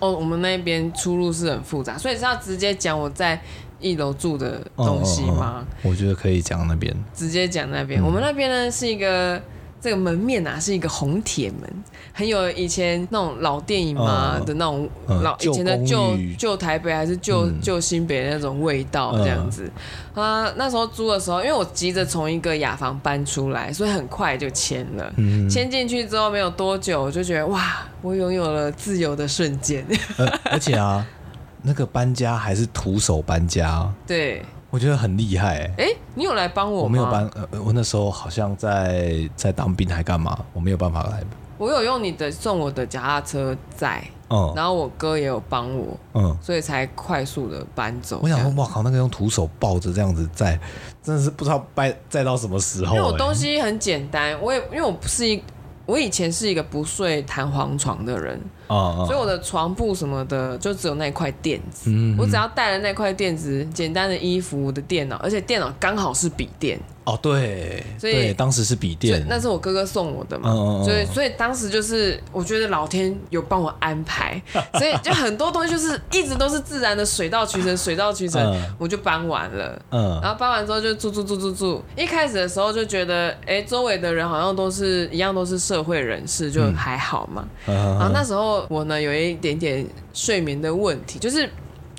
哦，我们那边出入是很复杂，所以是要直接讲我在。一楼住的东西吗？嗯？我觉得可以讲那边，直接讲那边。嗯、我们那边呢是一个这个门面啊，是一个红铁门，很有以前那种老电影嘛的那种老、嗯、以前的旧旧台北还是旧旧、嗯、新北的那种味道这样子。啊、嗯，那时候租的时候，因为我急着从一个雅房搬出来，所以很快就签了。签进、嗯、去之后没有多久，我就觉得哇，我拥有了自由的瞬间。呃、而且啊。那个搬家还是徒手搬家，对，我觉得很厉害。哎，你有来帮我吗？我没有搬，呃，我那时候好像在在当兵还干嘛，我没有办法来。我有用你的送我的脚踏车载，嗯，然后我哥也有帮我，嗯，所以才快速的搬走。我想说，哇靠，那个用徒手抱着这样子载，真的是不知道搬载到什么时候。因为我东西很简单，我也因为我不是一，我以前是一个不睡弹簧床的人。所以我的床铺什么的就只有那一块垫子，嗯、我只要带了那块垫子，简单的衣服、我的电脑，而且电脑刚好是笔电。哦，对，所以对当时是笔电，那是我哥哥送我的嘛，哦、所以所以当时就是我觉得老天有帮我安排，所以就很多东西就是一直都是自然的水到渠成，水到渠成，嗯、我就搬完了。嗯，然后搬完之后就住住住住住，一开始的时候就觉得，哎、欸，周围的人好像都是一样，都是社会人士，就还好嘛。嗯、然后那时候。我呢有一点点睡眠的问题，就是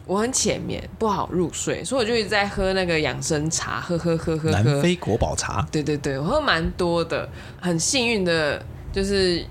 我很浅眠，不好入睡，所以我就一直在喝那个养生茶，喝喝喝喝喝。南非国宝茶。对对对，我喝蛮多的，很幸运的，就是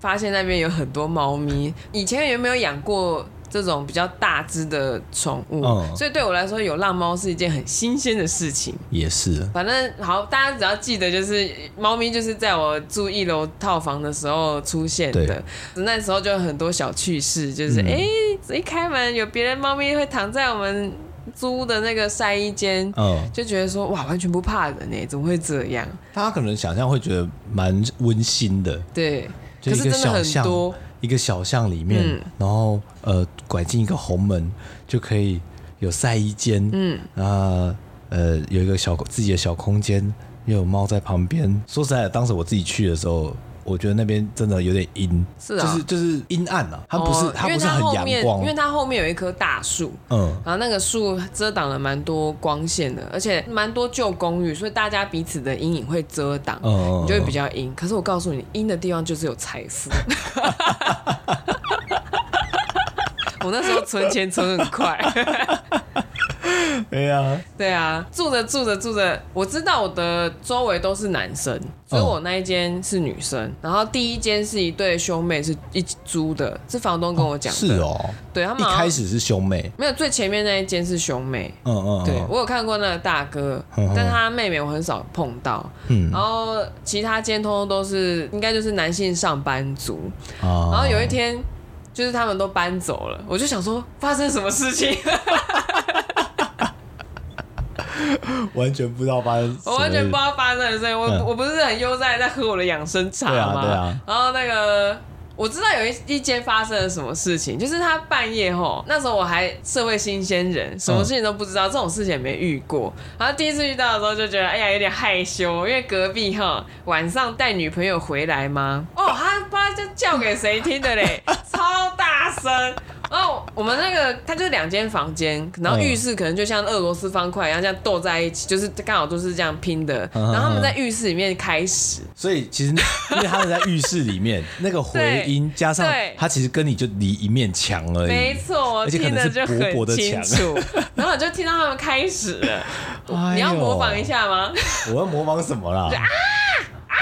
发现那边有很多猫咪。以前有没有养过？这种比较大只的宠物，嗯、所以对我来说，有浪猫是一件很新鲜的事情。也是，反正好，大家只要记得，就是猫咪就是在我住一楼套房的时候出现的。对那时候就有很多小趣事，就是哎、嗯，一开门有别人猫咪会躺在我们租的那个晒衣间，嗯、就觉得说哇，完全不怕人呢，怎么会这样？大家可能想象会觉得蛮温馨的，对，可是真的很多。一个小巷里面，嗯、然后呃，拐进一个红门就可以有晒衣间，嗯，啊，呃，有一个小自己的小空间，又有猫在旁边。说实在的，当时我自己去的时候。我觉得那边真的有点阴，是啊，就是就是阴暗啊，它不是它不是很阳光，因为它后面有一棵大树，嗯，然后那个树遮挡了蛮多光线的，而且蛮多旧公寓，所以大家彼此的阴影会遮挡，嗯，你就会比较阴。可是我告诉你，阴的地方就是有财富。我那时候存钱存很快。对呀、啊，对啊，住着住着住着，我知道我的周围都是男生，所以我那一间是女生。哦、然后第一间是一对兄妹，是一起租的，是房东跟我讲的。哦是哦，对他们一开始是兄妹，没有最前面那一间是兄妹。嗯嗯，对我有看过那个大哥，嗯、但他妹妹我很少碰到。嗯，然后其他间通通都是应该就是男性上班族。哦、然后有一天就是他们都搬走了，我就想说发生什么事情。完全不知道发生，我完全不知道发生什么事情。我、嗯、我不是很悠哉在喝我的养生茶吗？对啊，对啊。然后那个。我知道有一一间发生了什么事情，就是他半夜吼，那时候我还社会新鲜人，什么事情都不知道，这种事情也没遇过。然后第一次遇到的时候就觉得，哎呀，有点害羞，因为隔壁哈晚上带女朋友回来吗？哦，他不知道就叫给谁听的嘞，超大声。然后我们那个，它就是两间房间，然后浴室可能就像俄罗斯方块一样这样斗在一起，就是刚好都是这样拼的。然后他们在浴室里面开始，所以其实因为他们在浴室里面，那个回音加上 他其实跟你就离一面墙而已，没错，而且听得就很清楚。然后我就听到他们开始了，你要模仿一下吗？我要模仿什么啦？啊啊！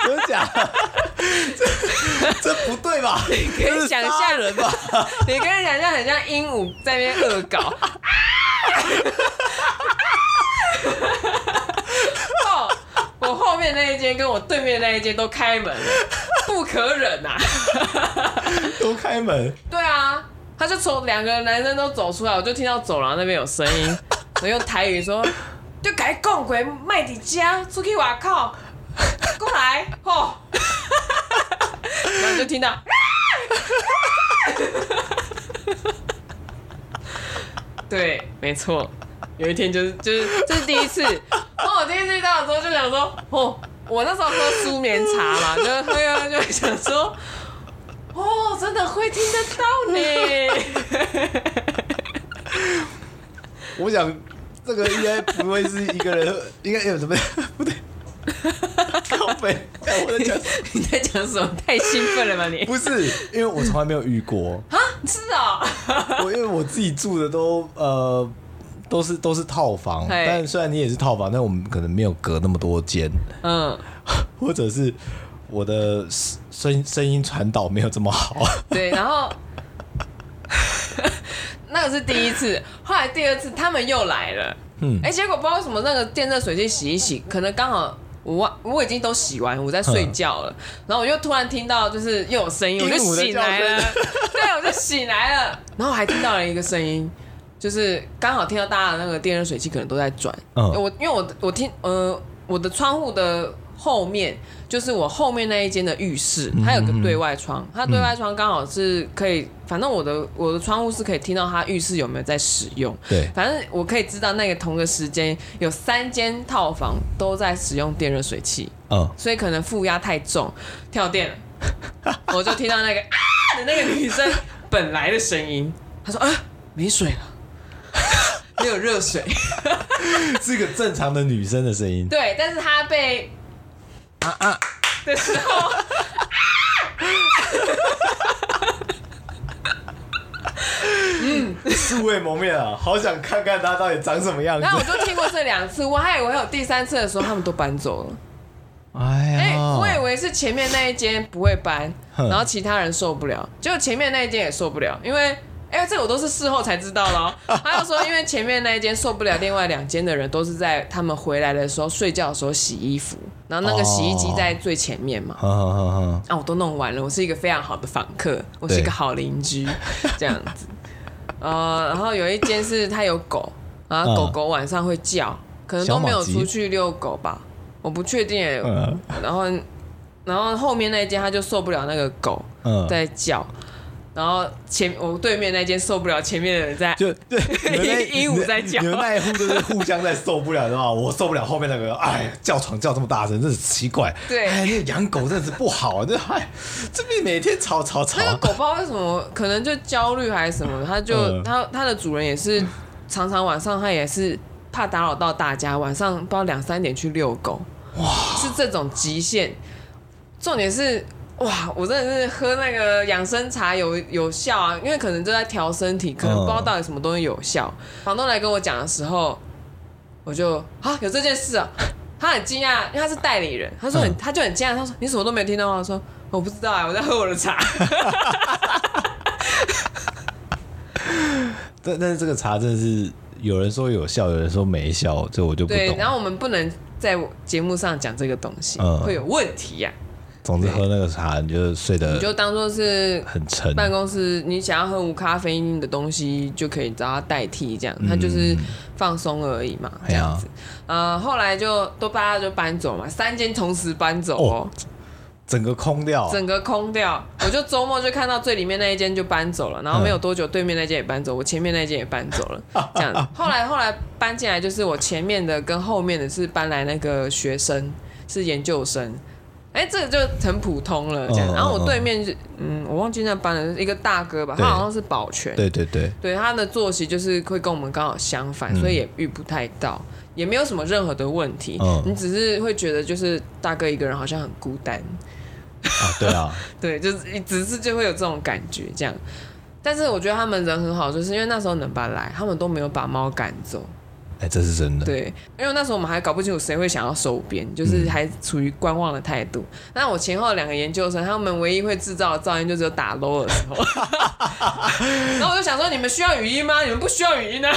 真的假的？这这不对吧？你可以想象人吧？你可以想象很像鹦鹉在那边恶搞。哦，我后面那一间跟我对面那一间都开门了，不可忍啊！都开门？对啊，他就从两个男生都走出来，我就听到走廊那边有声音，我用台语说：“就该讲鬼卖底家出去外口。”过来，吼！然后就听到，对，没错，有一天就是就是这是第一次，哦我第一次遇到的时候就想说，哦，我那时候喝舒眠茶嘛，就喝喝就想说，哦，真的会听得到呢。我想这个应该不会是一个人，应该有什么不对。靠北！我在讲，你在讲什么？太兴奋了吧你？不是，因为我从来没有遇过啊！是啊、喔，我因为我自己住的都呃都是都是套房，但虽然你也是套房，但我们可能没有隔那么多间，嗯，或者是我的声声音传导没有这么好。对，然后那个是第一次，后来第二次他们又来了，嗯，哎、欸，结果不知道为什么那个电热水器洗一洗，可能刚好。我我已经都洗完，我在睡觉了，然后我就突然听到就是又有声音，我就醒来了，对，我就醒来了，然后我还听到了一个声音，就是刚好听到大家的那个电热水器可能都在转，嗯，我因为我我听呃我的窗户的。后面就是我后面那一间的浴室，它有个对外窗，它对外窗刚好是可以，反正我的我的窗户是可以听到它浴室有没有在使用。对，反正我可以知道那个同个时间有三间套房都在使用电热水器。嗯，所以可能负压太重，跳电了，我就听到那个啊的那个女生本来的声音，她说啊没水了，没有热水，是一个正常的女生的声音。对，但是她被。啊啊的时候，嗯，素未谋面啊，好想看看他到底长什么样子。那我就听过这两次，我还以为有第三次的时候他们都搬走了。哎呀，欸，我以为是前面那一间不会搬，然后其他人受不了，结果前面那一间也受不了，因为。哎、欸，这我都是事后才知道了。他就说，因为前面那一间受不了，另外两间的人都是在他们回来的时候睡觉的时候洗衣服，然后那个洗衣机在最前面嘛。哦、啊，我都弄完了，我是一个非常好的访客，我是一个好邻居，这样子。呃，然后有一间是他有狗，然后狗狗晚上会叫，可能都没有出去遛狗吧，我不确定。然后，然后后面那一间他就受不了那个狗在叫。然后前我对面那间受不了，前面的人在就对，鹦鹉在叫，你们那一户都是互相在受不了，的话我受不了后面那个，哎，叫床叫这么大声，真是奇怪。对，哎，那个养狗真的是不好啊，这哎，这边每天吵吵吵。那个狗不知道为什么，可能就焦虑还是什么，它就它它的主人也是常常晚上它也是怕打扰到大家，晚上不知道两三点去遛狗，哇，是这种极限。重点是。哇，我真的是喝那个养生茶有有效啊，因为可能就在调身体，可能不知道到底什么东西有效。房东来跟我讲的时候，我就啊有这件事啊，他很惊讶，因为他是代理人，他说很他就很惊讶，他说你什么都没听到吗？我说我不知道啊，我在喝我的茶。但但是这个茶真的是有人说有效，有人说没效，这我就不懂。对，然后我们不能在节目上讲这个东西，嗯、会有问题呀、啊。总之喝那个茶，你就睡得你就当做是很沉。办公室你想要喝无咖啡因的东西，就可以找它代替，这样它就是放松而已嘛，这样子。呃，后来就都大家就搬走嘛，三间同时搬走哦，整个空掉，整个空掉。我就周末就看到最里面那一间就搬走了，然后没有多久对面那间也搬走，我前面那间也搬走了，这样子。后来后来搬进来就是我前面的跟后面的是搬来那个学生，是研究生。哎，这个就很普通了，这样。然后我对面是，嗯，我忘记那班的一个大哥吧，他好像是保全。对对对。对他的作息就是会跟我们刚好相反，所以也遇不太到，也没有什么任何的问题。你只是会觉得就是大哥一个人好像很孤单。啊，对啊。对，就是只是就会有这种感觉这样。但是我觉得他们人很好，就是因为那时候能把来，他们都没有把猫赶走。哎、欸，这是真的。对，因为那时候我们还搞不清楚谁会想要收编，就是还处于观望的态度。那、嗯、我前后两个研究生，他们唯一会制造的噪音就只有打 low 的时候。然后我就想说，你们需要语音吗？你们不需要语音呢、啊？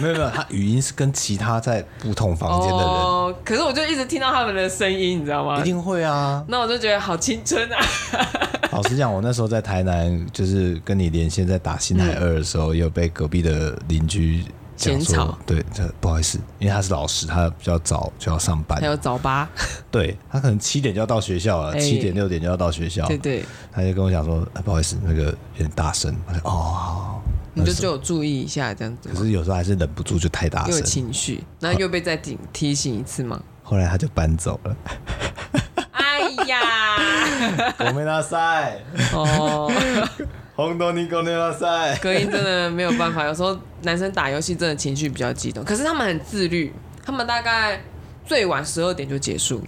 没有没有，他语音是跟其他在不同房间的人。哦，可是我就一直听到他们的声音，你知道吗？一定会啊。那我就觉得好青春啊。老实讲，我那时候在台南，就是跟你连线在打星海二的时候，有被隔壁的邻居。剪草，对，这不好意思，因为他是老师，他比较早就要上班，还有早八，对他可能七点就要到学校了，七、欸、点六点就要到学校，对对，他就跟我讲说，哎，不好意思，那个有点大声，我说哦，好，你就就有注意一下这样子，可是有时候还是忍不住就太大声，有情绪，那又被再提提醒一次嘛？后来他就搬走了，哎呀，我没拿塞哦。红豆尼狗内拉赛，隔音真的没有办法。有时候男生打游戏真的情绪比较激动，可是他们很自律，他们大概最晚十二点就结束。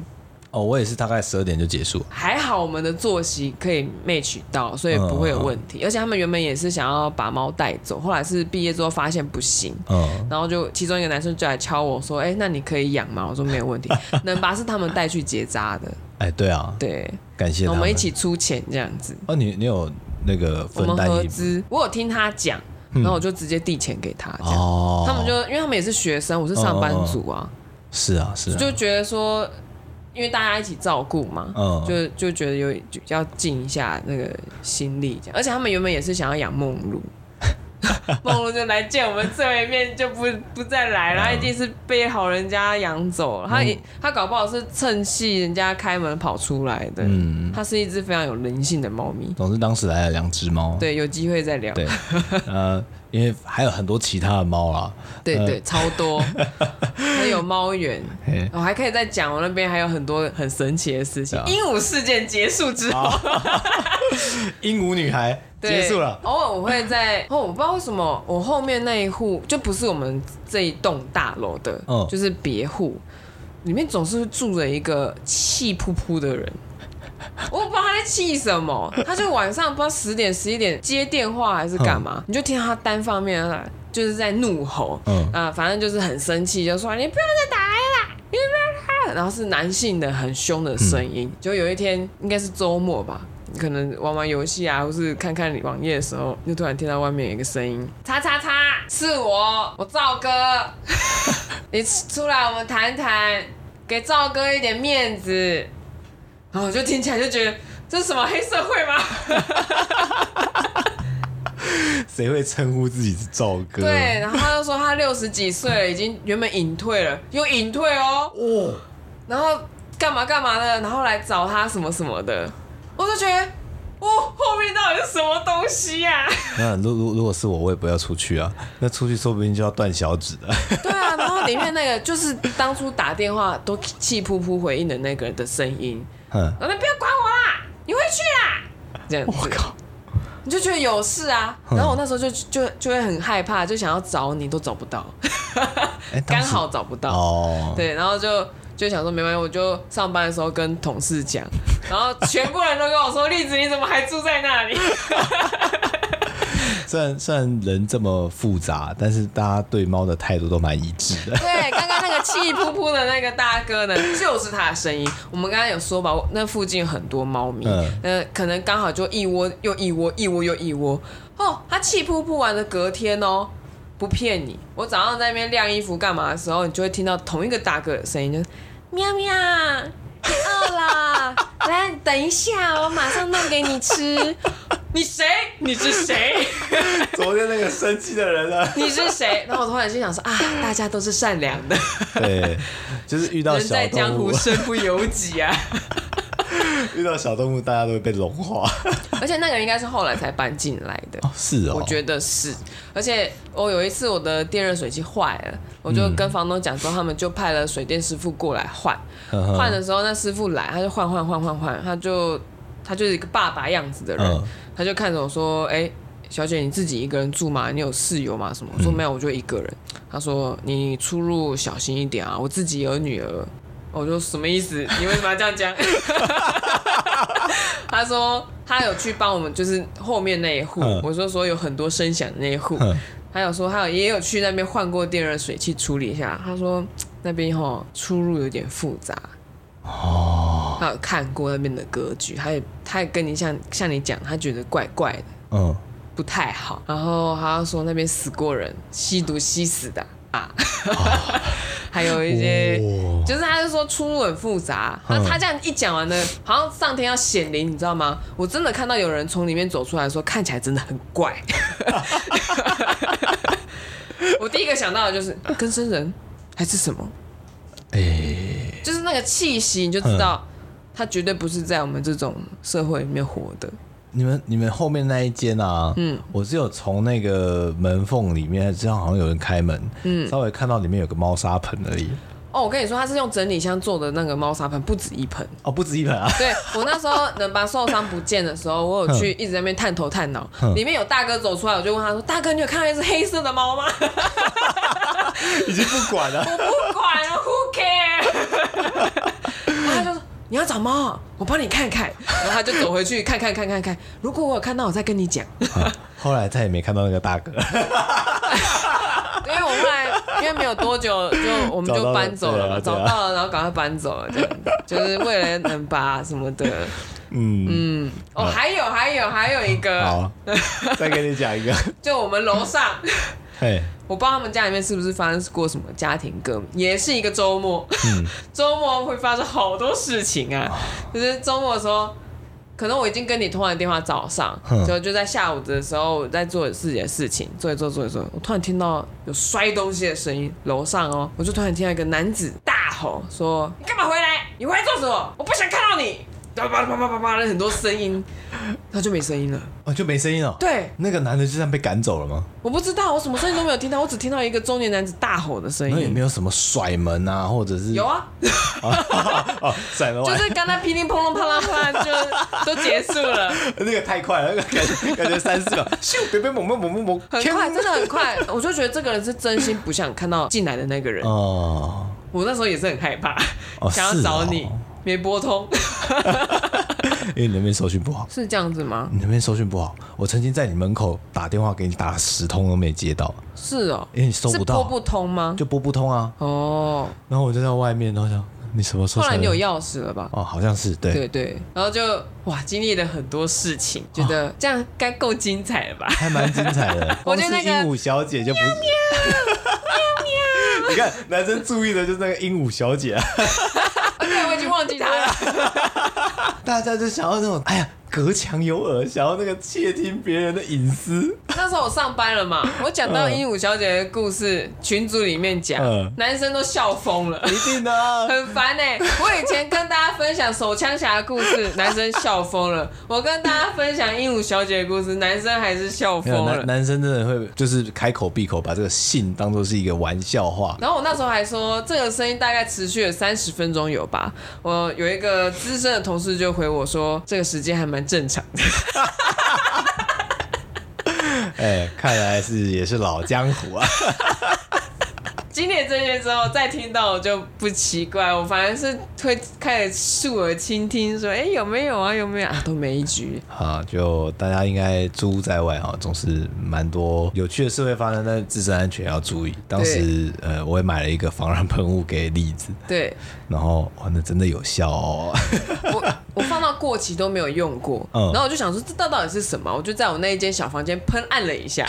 哦，我也是大概十二点就结束。还好我们的作息可以 match 到，所以不会有问题。嗯、而且他们原本也是想要把猫带走，后来是毕业之后发现不行，嗯，然后就其中一个男生就来敲我说：“哎、欸，那你可以养吗？”我说：“没有问题。” 能把是他们带去结扎的。哎，对啊，对，感谢。我们一起出钱这样子。哦，你你有。那个分我们合资，我有听他讲，然后我就直接递钱给他，这样、哦、他们就因为他们也是学生，我是上班族啊，是啊是啊，就觉得说，因为大家一起照顾嘛，嗯，就就觉得有就要尽一下那个心力，这样，而且他们原本也是想要养梦露。梦露就来见我们最后一面，就不不再来了。他一定是被好人家养走了。他他搞不好是趁戏人家开门跑出来的。嗯，它是一只非常有人性的猫咪。总之当时来了两只猫。对，有机会再聊。对，呃，因为还有很多其他的猫啦。对对，超多。还有猫园，我还可以再讲。我那边还有很多很神奇的事情。鹦鹉事件结束之后，鹦鹉女孩。结束了。偶尔我会在哦，我不知道为什么我后面那一户就不是我们这一栋大楼的，嗯，就是别户，里面总是住着一个气扑扑的人。我不知道他在气什么，他就晚上不知道十点十一点接电话还是干嘛，嗯，你就听他单方面就是在怒吼，嗯啊，反正就是很生气，就说你不要再打来了，你不要打。然后是男性的很凶的声音，嗯，就有一天应该是周末吧。可能玩玩游戏啊，或是看看网页的时候，就突然听到外面有一个声音：“叉叉叉，是我，我赵哥，你出来，我们谈谈，给赵哥一点面子。”然后我就听起来就觉得这是什么黑社会吗？谁会称呼自己是赵哥？对，然后他就说他六十几岁了，已经原本隐退了，又隐退哦，哦，然后干嘛干嘛的，然后来找他什么什么的。我就觉得，哦，后面到底是什么东西呀、啊？那如如如果是我，我也不要出去啊。那出去说不定就要断小指的。对啊，然后里面那个就是当初打电话都气扑扑回应的那个人的声音。嗯。那不要管我啦，你回去啦。这样子。我靠！你就觉得有事啊？然后我那时候就就就会很害怕，就想要找你都找不到。刚、欸、好找不到。哦。对，然后就。就想说没关系，我就上班的时候跟同事讲，然后全部人都跟我说：“ 栗子，你怎么还住在那里？” 虽然虽然人这么复杂，但是大家对猫的态度都蛮一致的。对，刚刚那个气扑扑的那个大哥呢，就是他的声音。我们刚刚有说吧，那附近有很多猫咪，嗯，可能刚好就一窝又一窝，一窝又一窝。哦，他气扑扑完的隔天哦，不骗你，我早上在那边晾衣服干嘛的时候，你就会听到同一个大哥的声音，就是。喵喵，你饿啦？来，等一下，我马上弄给你吃。你谁？你是谁？昨天那个生气的人呢？你是谁？然后我突然心想说啊，大家都是善良的。对，就是遇到小，人在江湖身不由己啊。遇到小动物，大家都会被融化。而且那个人应该是后来才搬进来的。哦，是哦，我觉得是。而且我有一次我的电热水器坏了，我就跟房东讲说，他们就派了水电师傅过来换。换、嗯、的时候，那师傅来，他就换换换换换，他就他就是一个爸爸样子的人，嗯、他就看着我说：“哎、欸，小姐，你自己一个人住吗？你有室友吗？什么？”我说：“没有，我就一个人。”他说：“你出入小心一点啊，我自己有女儿。”我说什么意思？你为什么要这样讲？他说他有去帮我们，就是后面那一户。嗯、我说说有很多声响的那一户。嗯、他有说他有也有去那边换过电热水器处理一下。他说那边哈出入有点复杂。哦。他有看过那边的格局，他也他也跟你像像你讲，他觉得怪怪的，嗯，不太好。然后他说那边死过人，吸毒吸死的。啊，还有一些，哦、就是他就说出入很复杂。那、嗯、他这样一讲完呢，好像上天要显灵，你知道吗？我真的看到有人从里面走出来说，看起来真的很怪。我第一个想到的就是跟生人还是什么？哎、欸，就是那个气息，你就知道他绝对不是在我们这种社会里面活的。你们你们后面那一间啊，嗯，我只有从那个门缝里面，这样好像有人开门，嗯，稍微看到里面有个猫砂盆而已。哦，我跟你说，他是用整理箱做的那个猫砂盆，不止一盆。哦，不止一盆啊。对，我那时候能把受伤不见的时候，我有去一直在那边探头探脑，哼里面有大哥走出来，我就问他说：“大哥，你有看到一只黑色的猫吗？” 已经不管了，我不管了，Who care？他就说。你要找猫，我帮你看看。然后他就走回去看看看看看。如果我有看到，我再跟你讲。后来再也没看到那个大哥。因为我后来因为没有多久就我们就搬走了，找到了，找到了，然后赶快搬走了，这样就是为了能把什么的。嗯嗯。哦，还有还有还有一个。好，再给你讲一个。就我们楼上。嘿。我不知道他们家里面是不是发生过什么家庭革命，也是一个周末，嗯、周末会发生好多事情啊。就是周末的时候，可能我已经跟你通完电话，早上就就在下午的时候我在做自己的事情，做一做做一做，我突然听到有摔东西的声音，楼上哦，我就突然听到一个男子大吼说：“你干嘛回来？你回来做什么？我不想看到你。”叭叭叭叭叭叭的很多声音，他就没声音了。哦，就没声音了。对，那个男的就这样被赶走了吗？我不知道，我什么声音都没有听到，我只听到一个中年男子大吼的声音。那有没有什么甩门啊，或者是？有啊。哦，甩门。就是刚才噼里啪啦啪啦啪啦就都结束了。那个太快了，那个感觉感觉三四秒，咻，别别猛猛猛猛猛，很快，真的很快。我就觉得这个人是真心不想看到进来的那个人。哦。我那时候也是很害怕，想要找你。没拨通，因为你那边收讯不好，是这样子吗？你那边收讯不好，我曾经在你门口打电话给你，打了十通都没接到。是哦，因为你收不到，拨不通吗？就拨不通啊。哦，然后我就在外面，然后想你什么时候？后来你有钥匙了吧？哦，好像是，对对对。然后就哇，经历了很多事情，觉得这样该够精彩了吧？还蛮精彩的。我觉得那个鹦鹉小姐就不是。喵喵。你看，男生注意的就是那个鹦鹉小姐啊。对，我已经忘记他了。大家就想要那种，哎呀。隔墙有耳，想要那个窃听别人的隐私。那时候我上班了嘛，我讲到鹦鹉小姐的故事，群组里面讲，嗯、男生都笑疯了。一定的、啊，很烦哎、欸！我以前跟大家分享手枪侠的故事，男生笑疯了。我跟大家分享鹦鹉小姐的故事，男生还是笑疯了。男男生真的会就是开口闭口把这个信当做是一个玩笑话。然后我那时候还说，这个声音大概持续了三十分钟有吧。我有一个资深的同事就回我说，这个时间还蛮。正常的，哎，看来是也是老江湖啊。经历这些之后，再听到我就不奇怪，我反而是会开始竖耳倾听，说：“哎、欸，有没有啊？有没有啊？”都没一局。啊，就大家应该租在外哈，总是蛮多有趣的事会发生，但自身安全要注意。当时呃，我也买了一个防狼喷雾给栗子，对，然后哇，那真的有效哦。我我放到过期都没有用过，嗯，然后我就想说，这到底是什么？我就在我那一间小房间喷按了一下。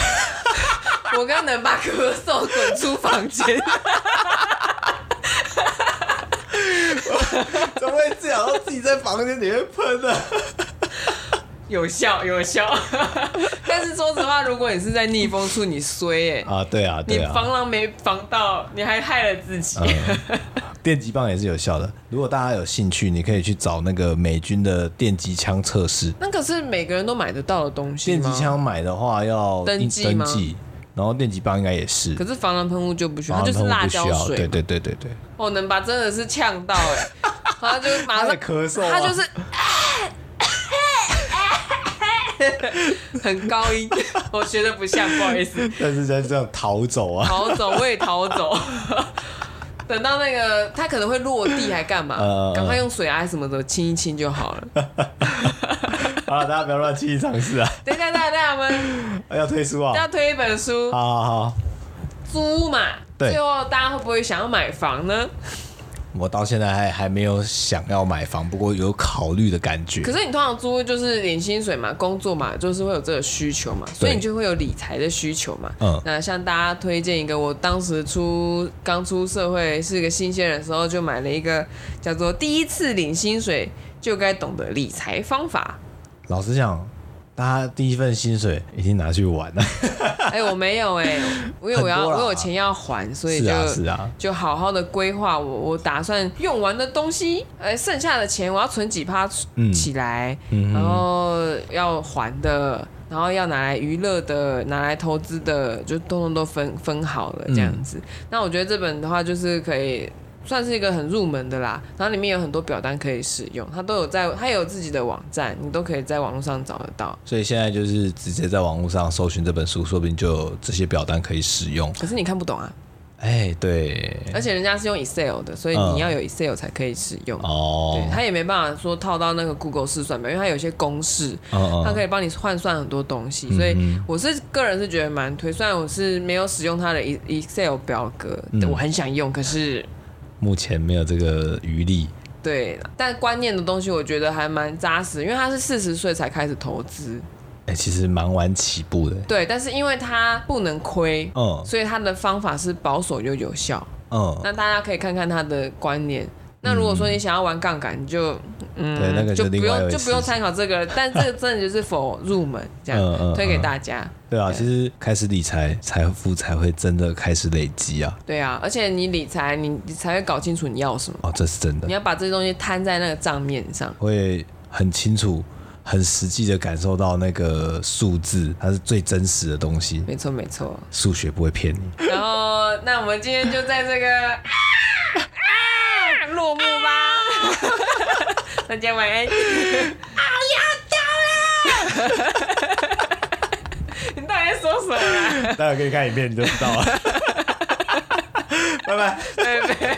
我刚能把咳嗽滚出房间，怎么会这样？想到自己在房间里面喷呢。有效有效，但是说实话，如果你是在逆风处，你衰哎、欸、啊，对啊，对啊，你防狼没防到，你还害了自己。嗯、电击棒也是有效的，如果大家有兴趣，你可以去找那个美军的电击枪测试。那可是每个人都买得到的东西。电击枪买的话要登记吗？然后电击棒应该也是。可是防狼喷雾就不需要，它就是辣椒水。对对对对对。哦，能把真的是呛到哎、欸，他就马上咳嗽，他就是。很高音，我学的不像，不好意思。但是在这样逃走啊，逃走，我也逃走。等到那个他可能会落地，还干嘛？赶、呃、快用水啊什么的清一清就好了。好了，大家不要乱轻易尝试啊。等一下，等一下，我们 要推书啊，要推一本书。好好好，租嘛。对。最后大家会不会想要买房呢？我到现在还还没有想要买房，不过有考虑的感觉。可是你通常租就是领薪水嘛，工作嘛，就是会有这个需求嘛，所以你就会有理财的需求嘛。嗯。那向大家推荐一个，我当时出刚出社会是个新鲜人的时候，就买了一个叫做《第一次领薪水就该懂得理财方法》。老实讲。大家第一份薪水已经拿去玩了。哎、欸，我没有哎、欸，因为我要我有钱要还，所以就就好好的规划我我打算用完的东西，哎，剩下的钱我要存几趴起来，嗯、然后要还的，然后要拿来娱乐的，拿来投资的，就通通都分分好了这样子。嗯、那我觉得这本的话就是可以。算是一个很入门的啦，然后里面有很多表单可以使用，它都有在，它有自己的网站，你都可以在网络上找得到。所以现在就是直接在网络上搜寻这本书，说不定就有这些表单可以使用。可是你看不懂啊？哎、欸，对。而且人家是用 Excel 的，所以你要有 Excel 才可以使用。哦、嗯。对，它也没办法说套到那个 Google 试算表，因为它有些公式，哦、它可以帮你换算很多东西。嗯、所以我是个人是觉得蛮推，虽然我是没有使用它的 Excel 表格，嗯、我很想用，可是。目前没有这个余力，对，但观念的东西我觉得还蛮扎实，因为他是四十岁才开始投资，哎、欸，其实蛮晚起步的，对，但是因为他不能亏，嗯，所以他的方法是保守又有效，嗯，那大家可以看看他的观念。那如果说你想要玩杠杆，你就嗯，对，那个就，就不用就不用参考这个，但这个真的就是 for 入门这样，嗯嗯、推给大家。对啊，对其实开始理财，财富才会真的开始累积啊。对啊，而且你理财，你你才会搞清楚你要什么。哦，这是真的。你要把这些东西摊在那个账面上，会很清楚、很实际的感受到那个数字，它是最真实的东西。没错，没错。数学不会骗你。然后，那我们今天就在这个。落幕吧，大家晚安。啊，要到了！你到底在说什么啊？待会可以看影片，你就知道了。拜拜，拜拜。